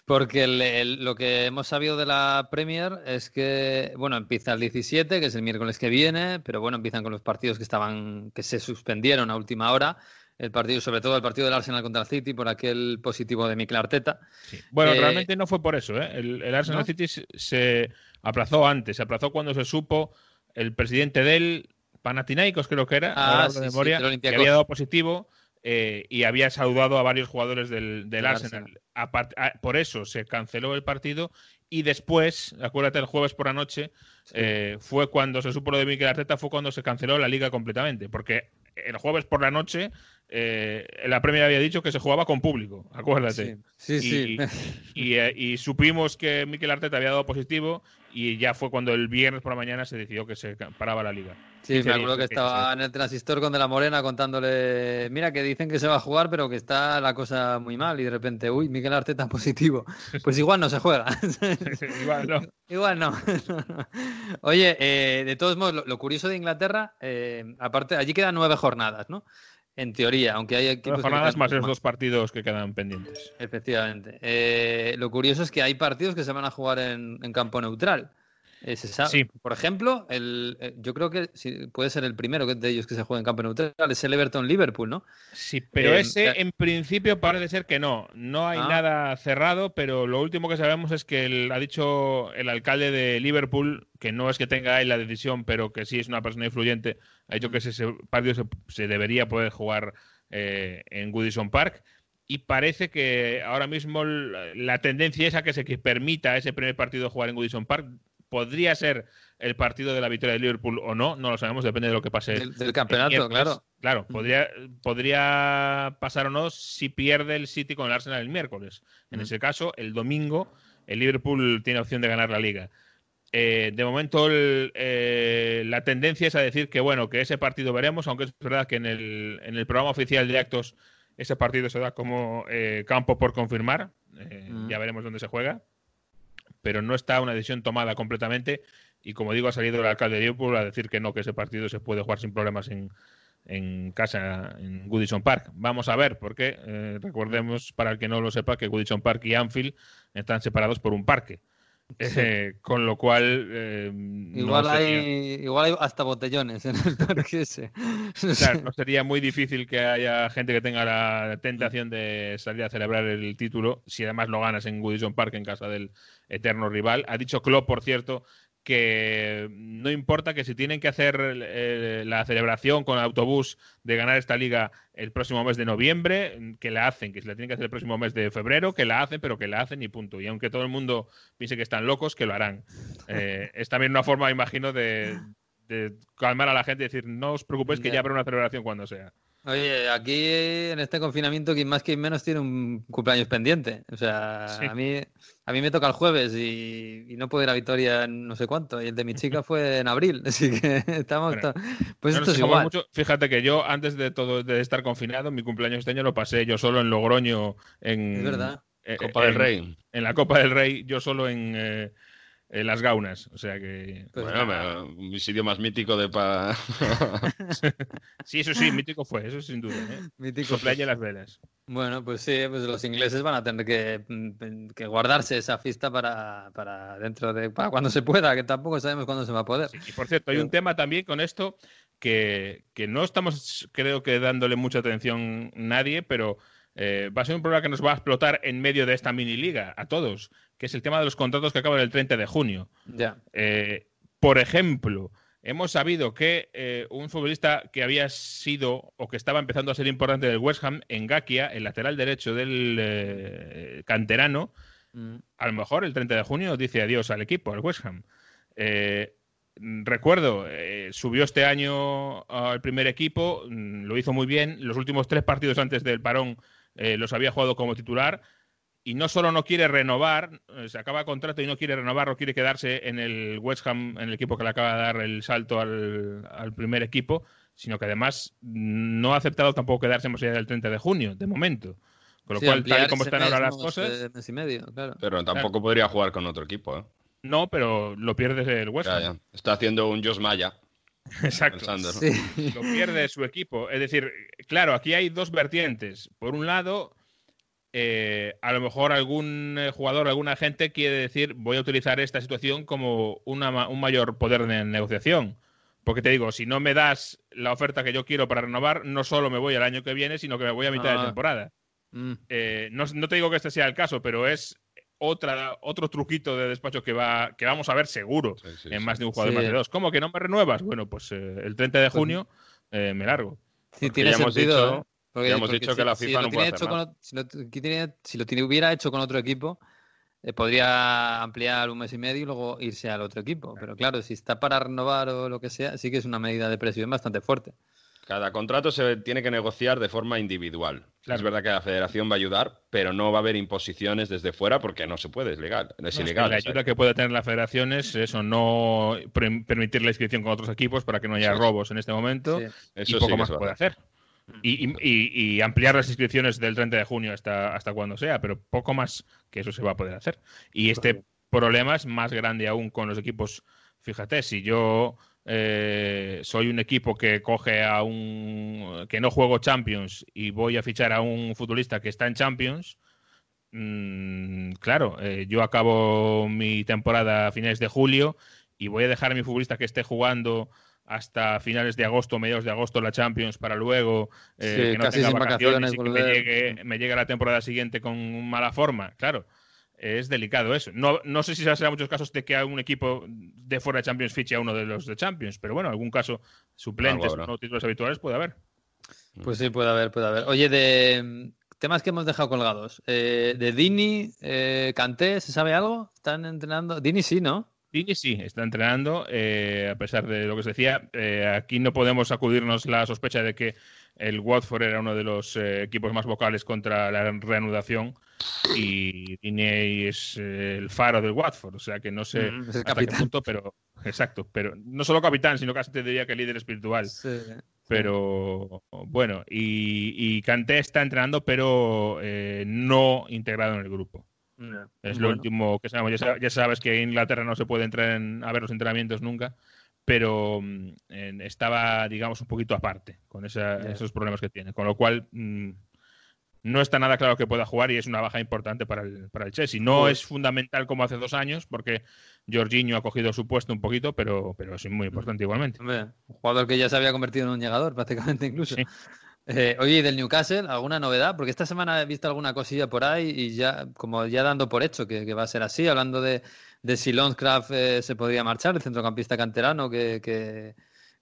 Speaker 2: Porque el- el- lo que hemos sabido de la Premier es que, bueno, empieza el 17, que es el miércoles que viene, pero bueno, empiezan con los partidos que estaban, que se suspendieron a última hora. El partido, sobre todo el partido del Arsenal contra el City, por aquel positivo de Mikel Arteta.
Speaker 4: Sí. Bueno,
Speaker 2: Eh,
Speaker 4: realmente no fue por eso. ¿eh? El, el Arsenal
Speaker 2: ¿no?
Speaker 4: City se, aplazó antes. Se aplazó cuando se supo el presidente del Panathinaikos, creo que era,
Speaker 2: Ah,
Speaker 4: ahora
Speaker 2: sí,
Speaker 4: de memoria, que había dado positivo eh, y había saludado a varios jugadores del, del Arsenal. A- por eso se canceló el partido y después, acuérdate, el jueves por la noche, eh, fue cuando se supo lo de Mikel Arteta, fue cuando se canceló la liga completamente. Porque el jueves por la noche eh, la Premier había dicho que se jugaba con público, acuérdate.
Speaker 2: Sí, sí.
Speaker 4: Y-
Speaker 2: sí.
Speaker 4: Y, eh, y supimos que Mikel Arteta había dado positivo y ya fue cuando el viernes por la mañana se decidió que se paraba la liga.
Speaker 2: Sí, me acuerdo que
Speaker 4: que
Speaker 2: estaba en el transistor con De la Morena contándole, mira que dicen que se va a jugar, pero que está la cosa muy mal y de repente, uy, Miguel Arteta positivo. Pues igual no se juega.
Speaker 4: Igual, ¿no?
Speaker 2: Igual no. Oye, eh, de todos modos, lo, lo curioso de Inglaterra, eh, aparte, allí quedan nueve jornadas, ¿no? En teoría, aunque hay equipos
Speaker 4: Nueve
Speaker 2: que
Speaker 4: jornadas
Speaker 2: quedan
Speaker 4: más esos
Speaker 2: más.
Speaker 4: dos partidos que quedan pendientes.
Speaker 2: Efectivamente. Eh, lo curioso es que hay partidos que se van a jugar en, en campo neutral.
Speaker 4: Sí.
Speaker 2: Por ejemplo, el, eh, yo creo que sí, puede ser el primero de ellos que se juega en campo neutral, es el Everton-Liverpool, ¿no?
Speaker 4: Sí, pero
Speaker 2: Eh,
Speaker 4: ese
Speaker 2: ya-
Speaker 4: en principio parece ser que no. No hay
Speaker 2: Ah.
Speaker 4: nada cerrado, pero lo último que sabemos es que el- ha dicho el alcalde de Liverpool, que no es que tenga él la decisión, pero que sí es una persona influyente, ha dicho que ese, ese partido se, se debería poder jugar eh, en Goodison Park. Y parece que ahora mismo la la tendencia es a que se que permita ese primer partido jugar en Goodison Park. Podría ser el partido de la victoria de Liverpool o no, no lo sabemos, depende de lo que pase
Speaker 2: Del, del
Speaker 4: el
Speaker 2: campeonato, claro.
Speaker 4: Claro, podría, podría pasar o no si pierde el City con el Arsenal el miércoles. En
Speaker 2: Mm.
Speaker 4: ese caso, el domingo, el Liverpool tiene opción de ganar la liga. Eh, de momento, el- eh, la tendencia es a decir que, bueno, que ese partido veremos, aunque es verdad que en el, en el programa oficial de actos ese partido se da como eh, campo por confirmar. Eh,
Speaker 2: Mm.
Speaker 4: Ya veremos dónde se juega. Pero no está una decisión tomada completamente. Y como digo, ha salido el alcalde de Liverpool a decir que no, que ese partido se puede jugar sin problemas en, en casa, en Goodison Park. Vamos a ver, porque eh, recordemos, para el que no lo sepa, que Goodison Park y Anfield están separados por un parque. Eh, con lo cual. eh, no
Speaker 2: Igual,
Speaker 4: sería-
Speaker 2: hay, igual hay hasta botellones en el parque ese.
Speaker 4: Claro, no sería muy difícil que haya gente que tenga la tentación de salir a celebrar el título si además lo ganas en Goodison Park en casa del eterno rival. Ha dicho Klopp, por cierto, que no importa que si tienen que hacer eh, la celebración con el autobús de ganar esta liga el próximo mes de noviembre, que la hacen, que si la tienen que hacer el próximo mes de febrero, que la hacen, pero que la hacen y punto. Y aunque todo el mundo piense que están locos, que lo harán. Eh, es también una forma, imagino, de, de calmar a la gente y decir, no os preocupéis que
Speaker 2: Ya.
Speaker 4: ya habrá una celebración cuando sea.
Speaker 2: Oye, aquí en este confinamiento, quien más, quien menos tiene un cumpleaños pendiente. O sea,
Speaker 4: Sí.
Speaker 2: a mí, a mí me toca el jueves y, y no puedo ir a Vitoria en no sé cuánto. Y el de mi chica fue en abril, así que estamos.
Speaker 4: Bueno,
Speaker 2: Pues
Speaker 4: No
Speaker 2: esto es igual.
Speaker 4: mucho. Fíjate que yo, antes de todo de estar confinado, mi cumpleaños este año lo pasé yo solo en Logroño. En,
Speaker 2: Es verdad.
Speaker 4: eh,
Speaker 5: Copa del Rey.
Speaker 4: En la Copa del Rey, yo solo en, eh, eh, las gaunas. O sea que.
Speaker 2: Pues
Speaker 5: bueno,
Speaker 2: nada.
Speaker 5: me- mi sitio más mítico de pa...
Speaker 4: Sí, eso sí, mítico fue, eso sin duda. ¿eh?
Speaker 2: Mítico.
Speaker 4: Soplaye las velas.
Speaker 2: Bueno, pues sí, pues los ingleses van a tener que, mm, que guardarse esa fiesta para, para dentro de para cuando se pueda, que tampoco sabemos cuándo se va a poder.
Speaker 4: Sí, y por cierto, hay un tema también con esto que, que no estamos, creo que, dándole mucha atención nadie, pero eh, va a ser un problema que nos va a explotar en medio de esta mini liga a todos, que es el tema de los contratos que acaban el 30 de junio.
Speaker 2: Ya.
Speaker 4: Eh, por ejemplo, hemos sabido que eh, un futbolista que había sido o que estaba empezando a ser importante del West Ham, Engakia, el lateral derecho del eh, canterano,
Speaker 2: Mm.
Speaker 4: a lo mejor el 30 de junio dice adiós al equipo, al West Ham. Recuerdo, subió este año al primer equipo, mm, lo hizo muy bien. Los últimos tres partidos antes del parón los había jugado como titular. Y no solo no quiere renovar, eh, se acaba contrato y no quiere renovar, no quiere quedarse en el West Ham, en el equipo que le acaba de dar el salto al, al primer equipo, sino que además no ha aceptado tampoco quedarse más allá del 30 de junio, de momento. Con lo
Speaker 2: Sí,
Speaker 4: cual, tal y como están
Speaker 2: mes,
Speaker 4: ahora las
Speaker 2: ¿no?
Speaker 4: cosas,
Speaker 2: mes y medio, claro.
Speaker 5: Pero tampoco podría jugar con otro equipo, ¿eh?
Speaker 4: no, pero lo pierdes el West
Speaker 5: Ya,
Speaker 4: Ham.
Speaker 5: ya. Está haciendo un Jos Maya,
Speaker 4: Exacto.
Speaker 5: pensando, ¿no?
Speaker 2: Sí.
Speaker 4: Lo pierde su equipo. Es decir, claro, aquí hay dos vertientes. Por un lado, eh, a lo mejor algún eh, jugador, alguna gente quiere decir, voy a utilizar esta situación como una un mayor poder de negociación. Porque te digo, si no me das la oferta que yo quiero para renovar, no solo me voy al año que viene, sino que me voy a mitad
Speaker 2: Ah.
Speaker 4: de temporada.
Speaker 2: Mm.
Speaker 4: Eh, no, no te digo que este sea el caso, pero es otra, otro truquito de despacho que, va, que vamos a ver seguro
Speaker 5: Sí, sí,
Speaker 4: en más de un jugador
Speaker 2: Sí.
Speaker 4: más de dos. ¿Cómo que no me renuevas? Bueno, pues eh, el 30 de
Speaker 2: Pues-
Speaker 4: junio eh, me largo.
Speaker 2: Sí, tiene sentido,
Speaker 5: dicho-
Speaker 2: ¿eh? Porque-
Speaker 5: ya hemos
Speaker 2: porque
Speaker 5: dicho
Speaker 2: si-
Speaker 5: que la FIFA
Speaker 2: lo
Speaker 5: no
Speaker 2: tiene
Speaker 5: puede hacer
Speaker 2: con si, lo, que tiene- si lo tiene- hubiera hecho con otro equipo, eh, podría ampliar un mes y medio y luego irse al otro equipo. Pero claro, si está para renovar o lo que sea, sí que es una medida de presión bastante fuerte.
Speaker 5: Cada contrato se tiene que negociar de forma individual.
Speaker 4: Claro.
Speaker 5: Es verdad que la federación va a ayudar, pero no va a haber imposiciones desde fuera porque no se puede, es legal. Es
Speaker 4: No, es que
Speaker 5: ilegal.
Speaker 4: la ayuda que puede tener la federación es eso, no permitir la inscripción con otros equipos para que no haya
Speaker 5: Sí.
Speaker 4: robos en este momento
Speaker 2: Sí.
Speaker 5: eso
Speaker 4: y
Speaker 5: sí
Speaker 4: poco
Speaker 5: que
Speaker 4: más puede
Speaker 5: hacer.
Speaker 4: Hacer. Y, y- y- y ampliar las inscripciones del 30 de junio hasta, hasta cuando sea, pero poco más que eso se va a poder hacer. Y este problema es más grande aún con los equipos. Fíjate, si yo eh, soy un equipo que coge a un. que no juego Champions y voy a fichar a un futbolista que está en Champions. mm, claro, eh, yo acabo mi temporada a finales de julio y voy a dejar a mi futbolista que esté jugando hasta finales de agosto, mediados de agosto la Champions para luego eh,
Speaker 2: Sí,
Speaker 4: que no
Speaker 2: casi
Speaker 4: tenga
Speaker 2: sin
Speaker 4: vacaciones,
Speaker 2: vacaciones,
Speaker 4: y que me
Speaker 2: volver.
Speaker 4: llegue, me llegue la temporada siguiente con mala forma. Claro, es delicado eso. No, no sé si será muchos casos de que un equipo de fuera de Champions fiche a uno de los de Champions, pero bueno, algún caso suplentes, no títulos habituales puede haber.
Speaker 2: Pues sí, puede haber, puede haber. Oye, de temas que hemos dejado colgados. Eh, de Dini, eh, Kanté, ¿se sabe algo? ¿Están entrenando? Dini sí, ¿no?
Speaker 4: Dini sí, está entrenando, eh, a pesar de lo que se decía. eh, aquí no podemos sacudirnos la sospecha de que el Watford era uno de los eh, equipos más vocales contra la reanudación y Dini es el faro del Watford, o sea que no sé
Speaker 2: Mm,
Speaker 4: hasta qué
Speaker 2: capitán.
Speaker 4: punto, pero exacto, pero no solo capitán, sino casi te diría que líder espiritual.
Speaker 2: Sí.
Speaker 4: Pero bueno, y, y Kanté está entrenando, pero eh, no integrado en el grupo. Es lo último que sabemos. Ya, sa- ya sabes que en Inglaterra no se puede entrar en- a ver los entrenamientos nunca, pero mm, en- estaba, digamos, un poquito aparte con esa- esos problemas que tiene. Con lo cual, mm, no está nada claro que pueda jugar y es una baja importante para el, para el Chelsea. No
Speaker 2: Pues-
Speaker 4: es fundamental como hace dos años, porque Jorginho ha cogido su puesto un poquito, pero, pero es muy importante igualmente.
Speaker 2: Hombre, un jugador que ya se había convertido en un llegador, prácticamente incluso.
Speaker 4: Sí.
Speaker 2: Eh, oye, ¿y del Newcastle alguna novedad? Porque esta semana he visto alguna cosilla por ahí y ya, como ya dando por hecho que, que va a ser así, hablando de, de si Lonscraft eh, se podría marchar, el centrocampista canterano que, que,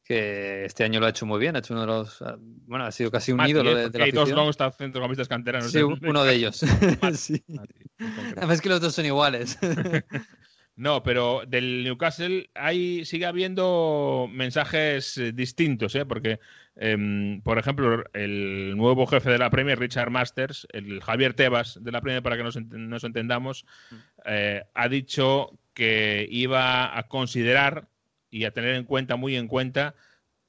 Speaker 2: que este año lo ha hecho muy bien, ha hecho uno de los, ah, bueno, ha sido casi un ídolo
Speaker 4: ¿eh?
Speaker 2: de, de la
Speaker 4: hay dos
Speaker 2: afición.
Speaker 4: Longstaff centrocampistas canteranos.
Speaker 2: Sí, uno de ellos. Sí. Además que los dos son iguales.
Speaker 4: No, pero del Newcastle hay, sigue habiendo mensajes distintos, ¿eh? porque, em, por ejemplo, el nuevo jefe de la Premier, Richard Masters, el Javier Tebas de la Premier, para que nos, ent- nos entendamos, eh, ha dicho que iba a considerar y a tener en cuenta, muy en cuenta,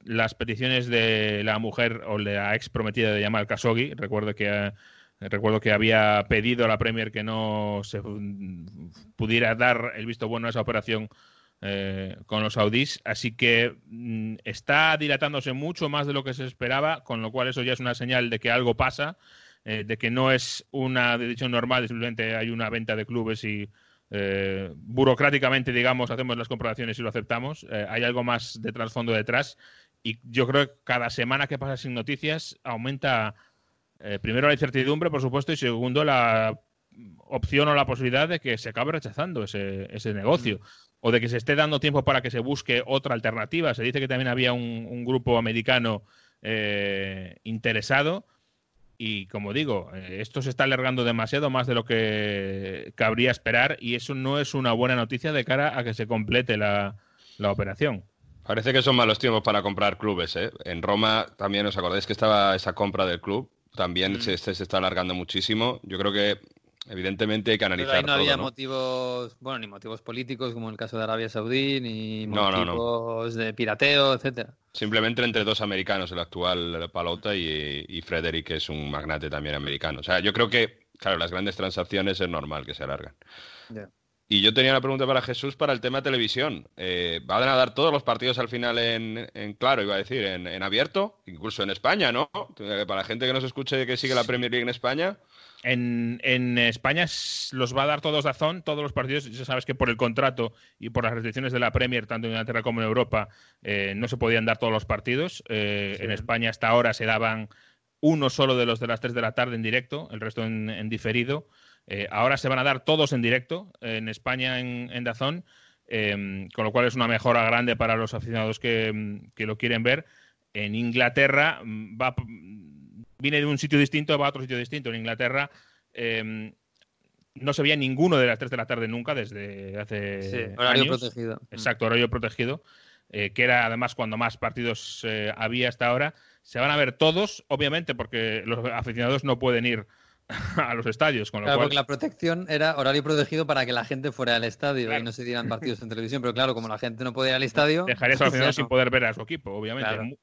Speaker 4: las peticiones de la mujer o de la ex prometida de Yamal Khashoggi. Recuerdo que eh, Recuerdo que había pedido a la Premier que no se pudiera dar el visto bueno a esa operación eh, con los saudíes, así que mm, está dilatándose mucho más de lo que se esperaba, con lo cual eso ya es una señal de que algo pasa, eh, de que no es una decisión normal, simplemente hay una venta de clubes y eh, burocráticamente, digamos, hacemos las comprobaciones y lo aceptamos. hay algo más de trasfondo detrás y yo creo que cada semana que pasa sin noticias aumenta primero la incertidumbre, por supuesto, y segundo la opción o la posibilidad de que se acabe rechazando ese, ese negocio o de que se esté dando tiempo para que se busque otra alternativa. Se dice que también había un, grupo americano eh, interesado. Y como digo, eh, esto se está alargando demasiado más de lo que cabría esperar y eso no es una buena noticia de cara a que se complete la, operación.
Speaker 5: Parece que son malos tiempos para comprar clubes. ¿eh? En Roma también os acordáis que estaba esa compra del club. También mm. se, se, está alargando muchísimo. Yo creo que Evidentemente hay que analizar.
Speaker 2: Pero ahí no había motivos, bueno, ni motivos políticos como en el caso de Arabia Saudí, ni motivos de pirateo, etcétera.
Speaker 5: Simplemente entre dos americanos, el actual Palota y, y Frederick, que es un magnate también americano. O sea, yo creo que, claro, las grandes transacciones es normal que se alargan. Y yo tenía una pregunta para Jesús para el tema televisión. Eh, ¿Van a dar todos los partidos al final en, claro, iba a decir, en, en, abierto? Incluso en España, ¿no? Para la gente que nos escuche que sigue la Premier League en España,
Speaker 4: en, en, España los va a dar todos Dazón, todos los partidos. Ya sabes que por el contrato y por las restricciones de la Premier, tanto en Inglaterra como en Europa, eh, no se podían dar todos los partidos. Eh, en España hasta ahora se daban uno solo de los de las 3 de la tarde en directo, el resto en, diferido. Eh, ahora se van a dar todos en directo en España en, en Dazón, con lo cual es una mejora grande para los aficionados que, que lo quieren ver. En Inglaterra mm, va viene de un sitio distinto, va a otro sitio distinto. En Inglaterra em, no se veía ninguno de las 3 de la tarde nunca desde hace. Sí,
Speaker 2: horario protegido.
Speaker 4: Exacto, horario protegido. Eh, que era además cuando más partidos eh, había hasta ahora. Se van a ver todos, obviamente, porque los aficionados no pueden ir a los estadios. Con lo
Speaker 2: claro,
Speaker 4: cual...
Speaker 2: porque la protección era horario protegido para que la gente fuera al estadio y no se dieran partidos en televisión. Pero claro, como la gente no puede ir al estadio.
Speaker 4: Dejaría a los sin poder ver a su equipo, obviamente.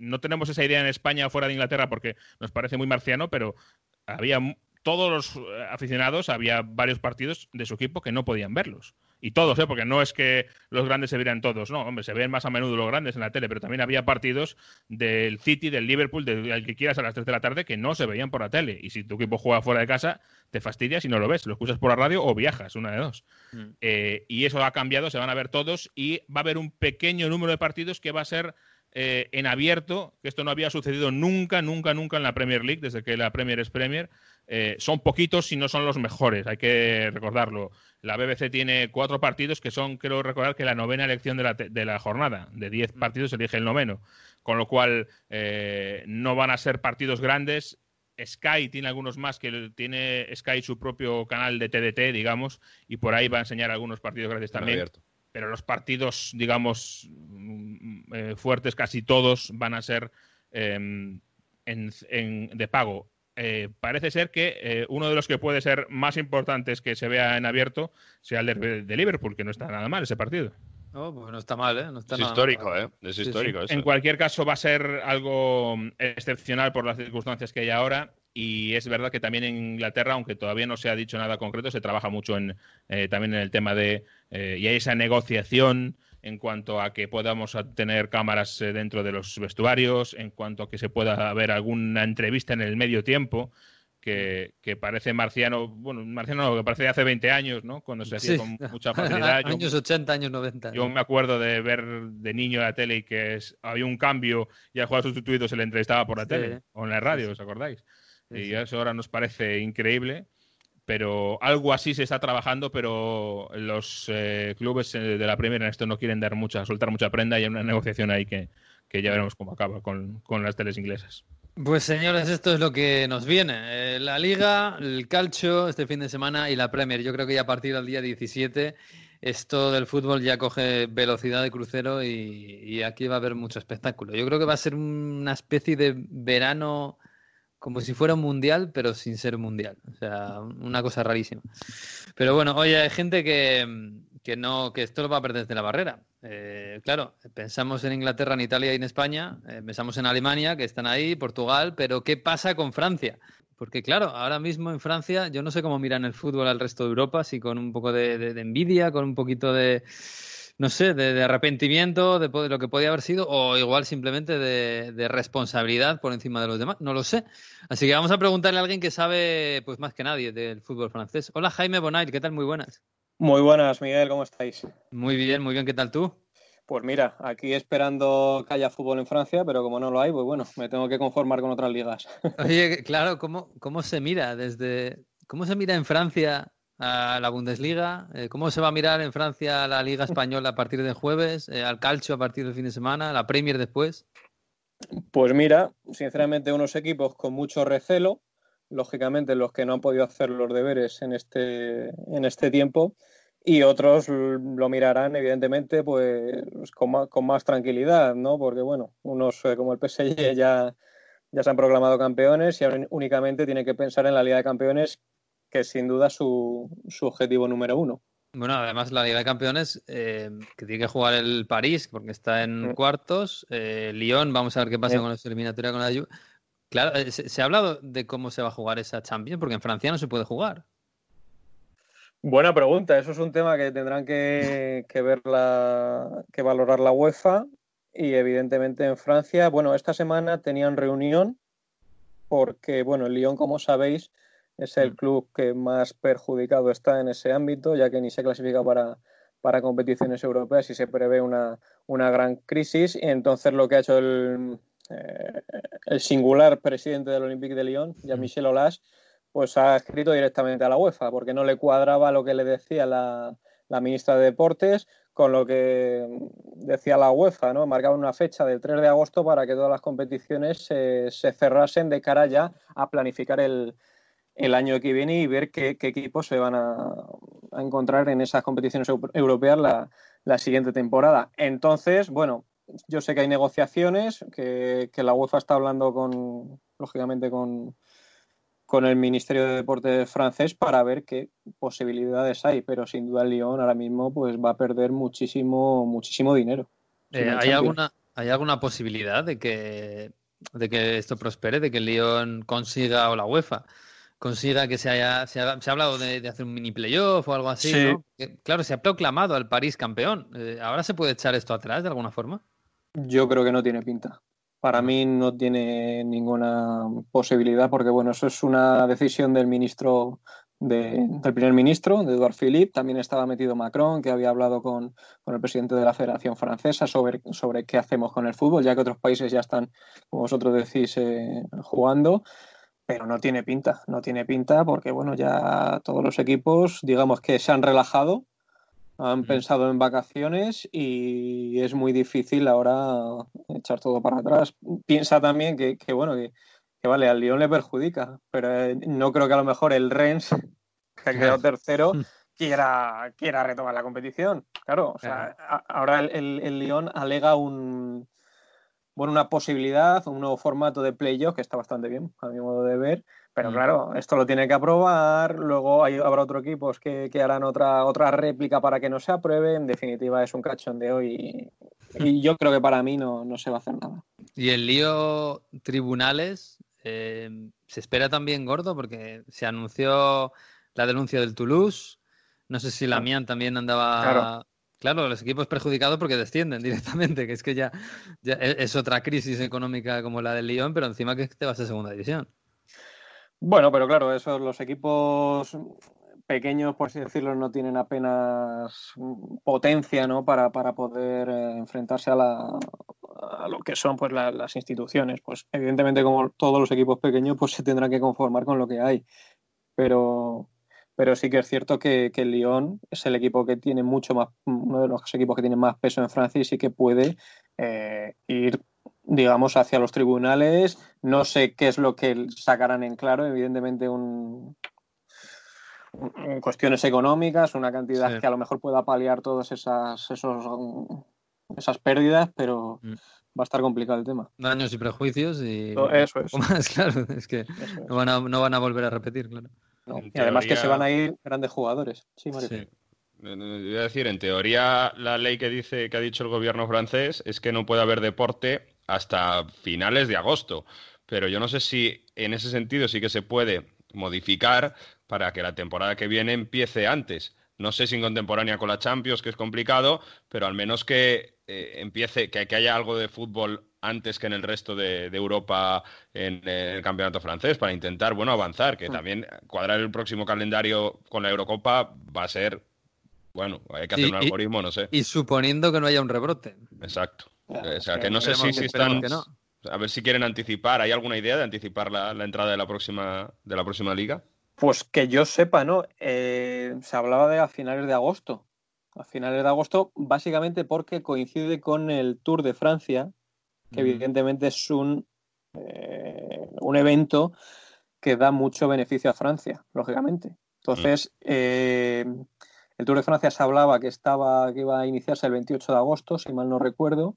Speaker 4: No tenemos esa idea en España o fuera de Inglaterra porque nos parece muy marciano, pero había todos los eh, aficionados, había varios partidos de su equipo que no podían verlos. Y todos, ¿eh? porque no es que los grandes se vieran todos, no, hombre, se ven más a menudo los grandes en la tele, pero también había partidos del City, del Liverpool, del que quieras a las 3 de la tarde que no se veían por la tele. Y si tu equipo juega fuera de casa, te fastidias y no lo ves, lo escuchas por la radio o viajas, una de dos. Mm. Eh, y eso ha cambiado, se van a ver todos y va a haber un pequeño número de partidos que va a ser eh, en abierto, que esto no había sucedido nunca, nunca, nunca en la Premier League, desde que la Premier es Premier. Eh, son poquitos y no son los mejores, hay que recordarlo. La BBC tiene cuatro partidos que son, creo recordar, que la novena elección de la, de la jornada. De diez partidos elige el noveno. Con lo cual, eh, no van a ser partidos grandes. Sky tiene algunos más que tiene Sky su propio canal de TDT, digamos, y por ahí va a enseñar algunos partidos grandes también pero los partidos, digamos, mm, eh, fuertes, casi todos van a ser em, de pago. Eh, parece ser que eh, uno de los que puede ser más importantes que se vea en abierto sea el de, Liverpool, que no está nada mal ese partido.
Speaker 2: No, pues no está mal, ¿eh?
Speaker 5: es histórico, ¿eh? Es histórico.
Speaker 4: En cualquier caso, va a ser algo excepcional por las circunstancias que hay ahora. Y es verdad que también en Inglaterra, aunque todavía no se ha dicho nada concreto, se trabaja mucho en, también en el tema de eh, y hay esa negociación en cuanto a que podamos tener cámaras eh, dentro de los vestuarios, en cuanto a que se pueda haber alguna entrevista en el medio tiempo, que, parece marciano, bueno, marciano no, que parece de hace 20 años, ¿no? Cuando se hacía con mucha facilidad.
Speaker 2: años 80, años 90.
Speaker 4: Yo me acuerdo de ver de niño la tele y que había un cambio y al jugador sustituido se le entrevistaba por la tele o en la radio, ¿os acordáis? Y eso ahora nos parece increíble pero algo así se está trabajando, pero los eh, clubes eh, de la Premier en esto no quieren dar mucha, soltar mucha prenda y hay una negociación ahí que, ya veremos cómo acaba con, las teles inglesas.
Speaker 2: Pues señores, esto es lo que nos viene. Eh, la Liga, el Calcio este fin de semana y la Premier. Yo creo que ya a partir del día 17 esto del fútbol ya coge velocidad de crucero y, y aquí va a haber mucho espectáculo. Yo creo que va a ser una especie de verano como si fuera un mundial, pero sin ser un mundial. O sea, una cosa rarísima. Pero bueno, oye, hay gente que, que no, que esto lo va a perder desde la barrera. Eh, claro, pensamos en Inglaterra, en Italia y en España, eh, pensamos en Alemania, que están ahí, Portugal, pero ¿qué pasa con Francia? Porque claro, ahora mismo en Francia yo no sé cómo miran el fútbol al resto de Europa, si con un poco de, de- de envidia, con un poquito de, no sé, de, de arrepentimiento de, lo que podía haber sido, o igual simplemente de, de responsabilidad por encima de los demás, no lo sé. Así que vamos a preguntarle a alguien que sabe, pues más que nadie, del fútbol francés. Hola Jaime Bonait, ¿qué tal? Muy buenas.
Speaker 7: Muy buenas, Miguel, ¿cómo estáis?
Speaker 2: Muy bien, muy bien, ¿qué tal tú?
Speaker 7: Pues mira, aquí esperando que haya fútbol en Francia, pero como no lo hay, pues bueno, me tengo que conformar con otras ligas.
Speaker 2: Oye, claro, ¿cómo, cómo se mira desde, cómo se mira en Francia a la Bundesliga? Eh, ¿Cómo se va a mirar en Francia la Liga Española a partir de jueves, eh, al Calcio a partir del fin de semana, la Premier después?
Speaker 7: Pues mira, sinceramente unos equipos con mucho recelo, lógicamente los que no han podido hacer los deberes en este, en este tiempo, y otros lo mirarán evidentemente pues con más, con más tranquilidad, ¿no? Porque bueno, unos eh, como el PSG ya, ya se han proclamado campeones y únicamente tienen que pensar en la Liga de Campeones, que es sin duda su, su objetivo número uno.
Speaker 2: Bueno, además la Liga de Campeones, eh, que tiene que jugar el París, porque está en
Speaker 7: Mm.
Speaker 2: cuartos, eh, Lyon, vamos a ver qué pasa
Speaker 7: Sí.
Speaker 2: con esa eliminatoria con la Juve. Claro, eh, se, se ha hablado de cómo se va a jugar esa Champions, porque en Francia no se puede jugar.
Speaker 7: Buena pregunta. Eso es un tema que tendrán que, que ver la, que valorar la UEFA y evidentemente en Francia. Bueno, esta semana tenían reunión porque, bueno, el Lyon, como sabéis, es el club que más perjudicado está en ese ámbito, ya que ni se clasifica para, para competiciones europeas y se prevé una, una gran crisis. Y entonces lo que ha hecho el, eh, el singular presidente del Olympique de Lyon, Jean-Michel Aulas, pues ha escrito directamente a la UEFA, porque no le cuadraba lo que le decía la, la ministra de Deportes con lo que decía la UEFA, ¿no? Marcaba una fecha del 3 de agosto para que todas las competiciones se, se cerrasen de cara ya a planificar el, el año que viene y ver qué, qué equipos se van a, a encontrar en esas competiciones eu- europeas la, la siguiente temporada. Entonces, bueno, yo sé que hay negociaciones, que, que la UEFA está hablando con, lógicamente, con, con el Ministerio de Deportes francés para ver qué posibilidades hay, pero sin duda el Lyon ahora mismo pues va a perder muchísimo, muchísimo dinero.
Speaker 2: Eh, ¿hay, alguna, ¿Hay alguna posibilidad de que, de que esto prospere, de que el Lyon consiga, o la UEFA, consiga que se haya, se, haga- se ha hablado de, de hacer un mini playoff o algo así,
Speaker 7: Sí.
Speaker 2: ¿no? Que, claro, se ha proclamado al París campeón. Eh, ¿Ahora se puede echar esto atrás de alguna forma?
Speaker 7: Yo creo que no tiene pinta. Para mí no tiene ninguna posibilidad porque, bueno, eso es una decisión del ministro, de- del primer ministro, de Edouard Philippe. También estaba metido Macron, que había hablado con, con el presidente de la Federación Francesa sobre, sobre qué hacemos con el fútbol, ya que otros países ya están, como vosotros decís, eh, jugando. Pero no tiene pinta, no tiene pinta porque, bueno, ya todos los equipos, digamos que se han relajado, han
Speaker 2: Ujú.
Speaker 7: pensado en vacaciones y es muy difícil ahora echar todo para atrás. Piensa también que, que, bueno, que, que vale, al Lyon le perjudica, pero eh, no creo que a lo mejor el Rennes, que ha quedado tercero, quiera, quiera retomar la competición. Claro, o sea, a- ahora el, el, el Lyon alega un bueno, una posibilidad, un nuevo formato de playoff que está bastante bien, a mi modo de ver. Pero
Speaker 2: Mm.
Speaker 7: claro, esto lo tiene que aprobar, luego hay, habrá otros equipos que, que harán otra, otra réplica para que no se apruebe. En definitiva, es un cachondeo y, y yo creo que para mí no, no se va a hacer nada.
Speaker 2: Y el lío tribunales eh, se espera también gordo porque se anunció la denuncia del Toulouse. No sé si la. Mian también andaba.
Speaker 7: Claro.
Speaker 2: Claro, los equipos perjudicados porque descienden directamente, que es que ya, e- es otra crisis económica como la del Lyon, pero encima que te vas a segunda división.
Speaker 7: Bueno, pero claro, esos los equipos pequeños, por así decirlo, no tienen apenas potencia ¿no? para, para poder eh, enfrentarse a, lo que son pues la- las instituciones. Pues evidentemente, como todos los equipos pequeños, pues se tendrán que conformar con lo que hay. Pero, pero sí que es cierto que, que el Lyon es el equipo que tiene mucho más, uno de los equipos que tiene más peso en Francia y sí que puede eh, ir digamos, hacia los tribunales. No sé qué es lo que sacarán en claro, evidentemente un, un- cuestiones económicas, una cantidad
Speaker 2: Sí.
Speaker 7: que a lo mejor pueda paliar todas esas, esos, esas pérdidas, pero
Speaker 2: Mm.
Speaker 7: va a estar complicado el tema.
Speaker 2: Daños y prejuicios y
Speaker 7: Eso es.
Speaker 2: más, claro, es que
Speaker 7: es.
Speaker 2: no van a, no van a volver a repetir, claro.
Speaker 7: Y además que se van a ir grandes jugadores. Sí, Mario.
Speaker 2: Sí.
Speaker 5: Eh, eh, a decir, en teoría, la ley que dice que ha dicho el gobierno francés es que no puede haber deporte hasta finales de agosto. pero yo no sé si en ese sentido sí que se puede modificar para que la temporada que viene empiece antes. No sé si en contemporánea con la Champions, que es complicado, pero al menos que eh, empiece, que, que, haya algo de fútbol antes que en el resto de, de Europa en, en, el campeonato francés, para intentar, bueno, avanzar, que también cuadrar el próximo calendario con la Eurocopa va a ser, bueno, hay que hacer
Speaker 2: Y-
Speaker 5: un
Speaker 2: y-
Speaker 5: algoritmo, no sé.
Speaker 2: Y suponiendo que no haya un rebrote.
Speaker 5: Exacto.
Speaker 7: Claro,
Speaker 5: o sea,
Speaker 7: que
Speaker 5: que no sé si, si están...
Speaker 2: que no.
Speaker 5: A ver si quieren anticipar. ¿Hay alguna idea de anticipar la, la entrada de la próxima de la próxima liga?
Speaker 7: Pues que yo sepa, ¿no? Eh, se hablaba de a finales de agosto. A finales de agosto, básicamente porque coincide con el Tour de Francia, que evidentemente es un, eh, un evento que da mucho beneficio a Francia, lógicamente. Entonces, eh, el Tour de Francia se hablaba que estaba, que iba a iniciarse el 28 de agosto, si mal no recuerdo.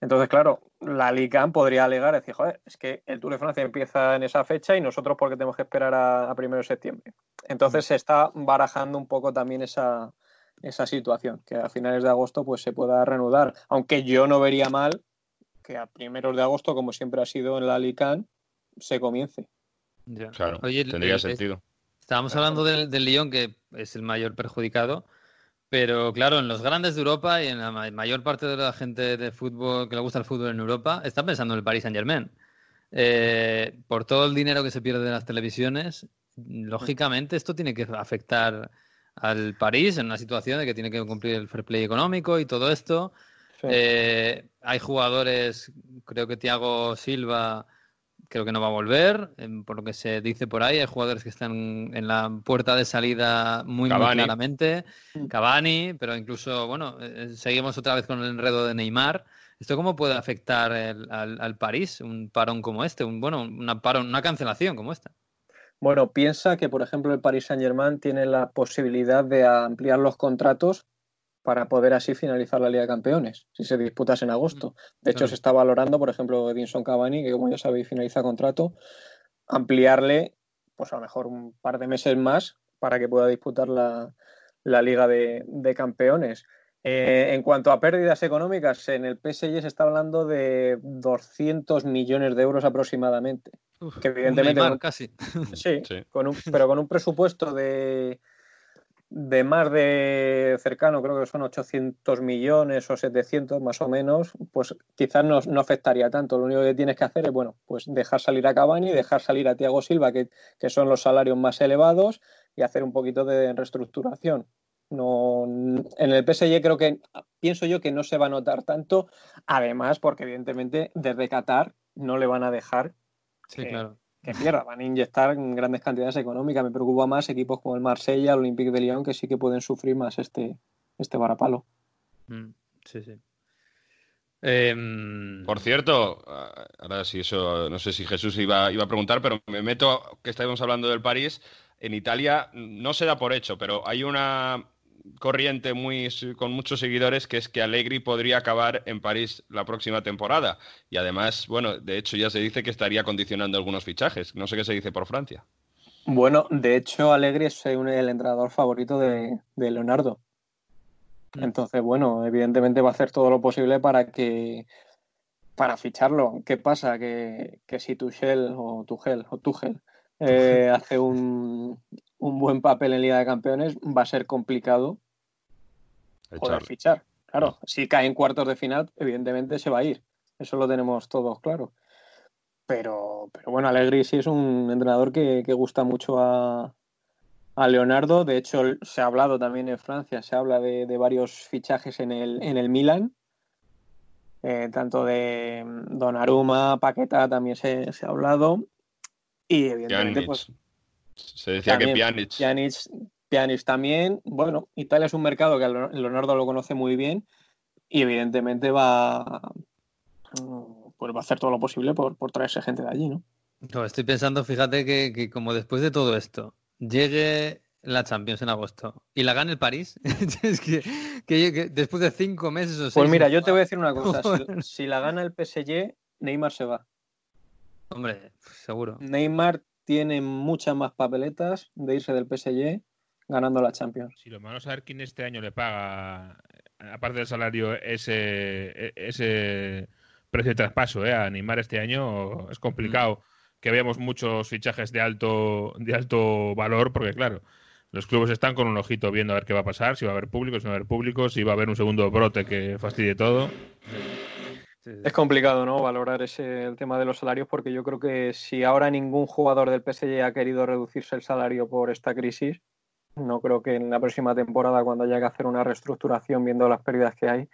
Speaker 7: Entonces, claro, la LICAM podría alegar, decir, joder, es que el Tour de Francia empieza en esa fecha y nosotros porque tenemos que esperar a, a primero de septiembre. Entonces se está barajando un poco también esa, esa situación, que a finales de agosto pues se pueda reanudar. Aunque yo no vería mal que a primeros de agosto, como siempre ha sido en la LICAM, se comience.
Speaker 2: Ya.
Speaker 5: Claro,
Speaker 2: Oye,
Speaker 5: tendría
Speaker 2: el-
Speaker 5: sentido.
Speaker 2: Estábamos hablando del, del Lyon, que es el mayor perjudicado, pero claro, en los grandes de Europa y en la ma- mayor parte de la gente de fútbol que le gusta el fútbol en Europa, está pensando en el Paris Saint-Germain. Eh, por todo el dinero que se pierde de las televisiones, lógicamente esto tiene que afectar al París en una situación de que tiene que cumplir el fair play económico y todo esto.
Speaker 7: Sí.
Speaker 2: Eh, hay jugadores, creo que Thiago Silva creo que no va a volver, em, por lo que se dice por ahí. Hay jugadores que están en la puerta de salida muy, claramente.
Speaker 7: Mm.
Speaker 2: Cavani, pero incluso, bueno, eh, seguimos otra vez con el enredo de Neymar. ¿Esto cómo puede afectar el- al, al París? Un parón como este, un, bueno, una, parón, una cancelación como esta.
Speaker 7: Bueno, piensa que, por ejemplo, el Paris Saint-Germain tiene la posibilidad de ampliar los contratos para poder así finalizar la Liga de Campeones, si se disputase en agosto. De hecho,
Speaker 2: claro.
Speaker 7: se está valorando, por ejemplo, Edinson Cavani, que como ya sabéis finaliza contrato, ampliarle, pues a lo mejor un par de meses más para que pueda disputar la, la Liga de, de Campeones. Eh, en cuanto a pérdidas económicas, en el PSG se está hablando de 200 millones de euros aproximadamente.
Speaker 2: Uf,
Speaker 7: Que
Speaker 2: un
Speaker 7: evidentemente
Speaker 2: Neymar
Speaker 7: con-
Speaker 2: casi.
Speaker 7: Sí,
Speaker 5: Sí.
Speaker 7: Con un, pero con un presupuesto de, de más de cercano, creo que son 800 millones o 700 más o menos, pues quizás no, no afectaría tanto. Lo único que tienes que hacer es, bueno, pues dejar salir a Cavani, dejar salir a Thiago Silva, que, que son los salarios más elevados, y hacer un poquito de reestructuración. No, en el PSG creo que, pienso yo que no se va a notar tanto, además porque evidentemente desde Qatar no le van a dejar
Speaker 2: Sí,
Speaker 7: Eh,
Speaker 2: claro.
Speaker 7: Que pierda, van a inyectar grandes cantidades económicas. Me preocupa más equipos como el Marsella, el Olympique de Lyon, que sí que pueden sufrir más este, este varapalo.
Speaker 2: Mm, sí, sí. Em,
Speaker 5: Por cierto, ah, ahora sí, eso, no sé si Jesús iba, iba a preguntar, pero me meto, que estábamos hablando del París, en Italia no se da por hecho, pero hay una corriente muy con muchos seguidores que es que Allegri podría acabar en París la próxima temporada. Y además, bueno, de hecho ya se dice que estaría condicionando algunos fichajes. No sé qué se dice por Francia.
Speaker 7: Bueno, de hecho, Alegri es un- el entrenador favorito de, de Leonardo.
Speaker 2: Mm.
Speaker 7: Entonces, bueno, evidentemente va a hacer todo lo posible para que para ficharlo. ¿Qué pasa? Que, que si Tuchel o Tuchel o Tuchel eh, hace un, un buen papel en Liga de Campeones, va a ser complicado poder fichar. Claro, si cae en cuartos de final, evidentemente se va a ir. Eso lo tenemos todos claro. Pero, pero bueno, Allegri sí es un entrenador que, que gusta mucho a, a Leonardo. De hecho, se ha hablado también en Francia, se habla de, de varios fichajes en el, en el Milan. Eh, tanto de mm, Donnarumma, Paqueta también se, se ha hablado. Y evidentemente,
Speaker 5: Pjanic.
Speaker 7: pues
Speaker 5: Se decía que Pjanic.
Speaker 7: Pjanic, Pjanic también. Bueno, Italia es un mercado que Leonardo lo conoce muy bien y evidentemente va, pues va a hacer todo lo posible por, por traerse gente de allí, ¿no?
Speaker 2: No, estoy pensando, fíjate que, que como después de todo esto llegue la Champions en agosto y la gane el París, es que, que- que después de cinco meses o seis...
Speaker 7: Pues mira, yo te voy a decir una cosa. Si la gana el PSG, Neymar se va.
Speaker 2: Hombre, seguro.
Speaker 7: Neymar tiene muchas más papeletas de irse del PSG ganando la Champions.
Speaker 4: Si lo malo es saber quién este año le paga, aparte del salario, ese, ese precio de traspaso, ¿eh? A animar este año es complicado. Que veamos muchos fichajes de alto, de alto valor, porque claro, los clubes están con un ojito viendo a ver qué va a pasar, si va a haber público, si no va a haber público, si va a haber un segundo brote que fastidie todo.
Speaker 7: Es complicado, ¿no? Valorar ese el tema de los salarios, porque yo creo que si ahora ningún jugador del PSG ha querido reducirse el salario por esta crisis, no creo que en la próxima temporada, cuando haya que hacer una reestructuración viendo las pérdidas que hay,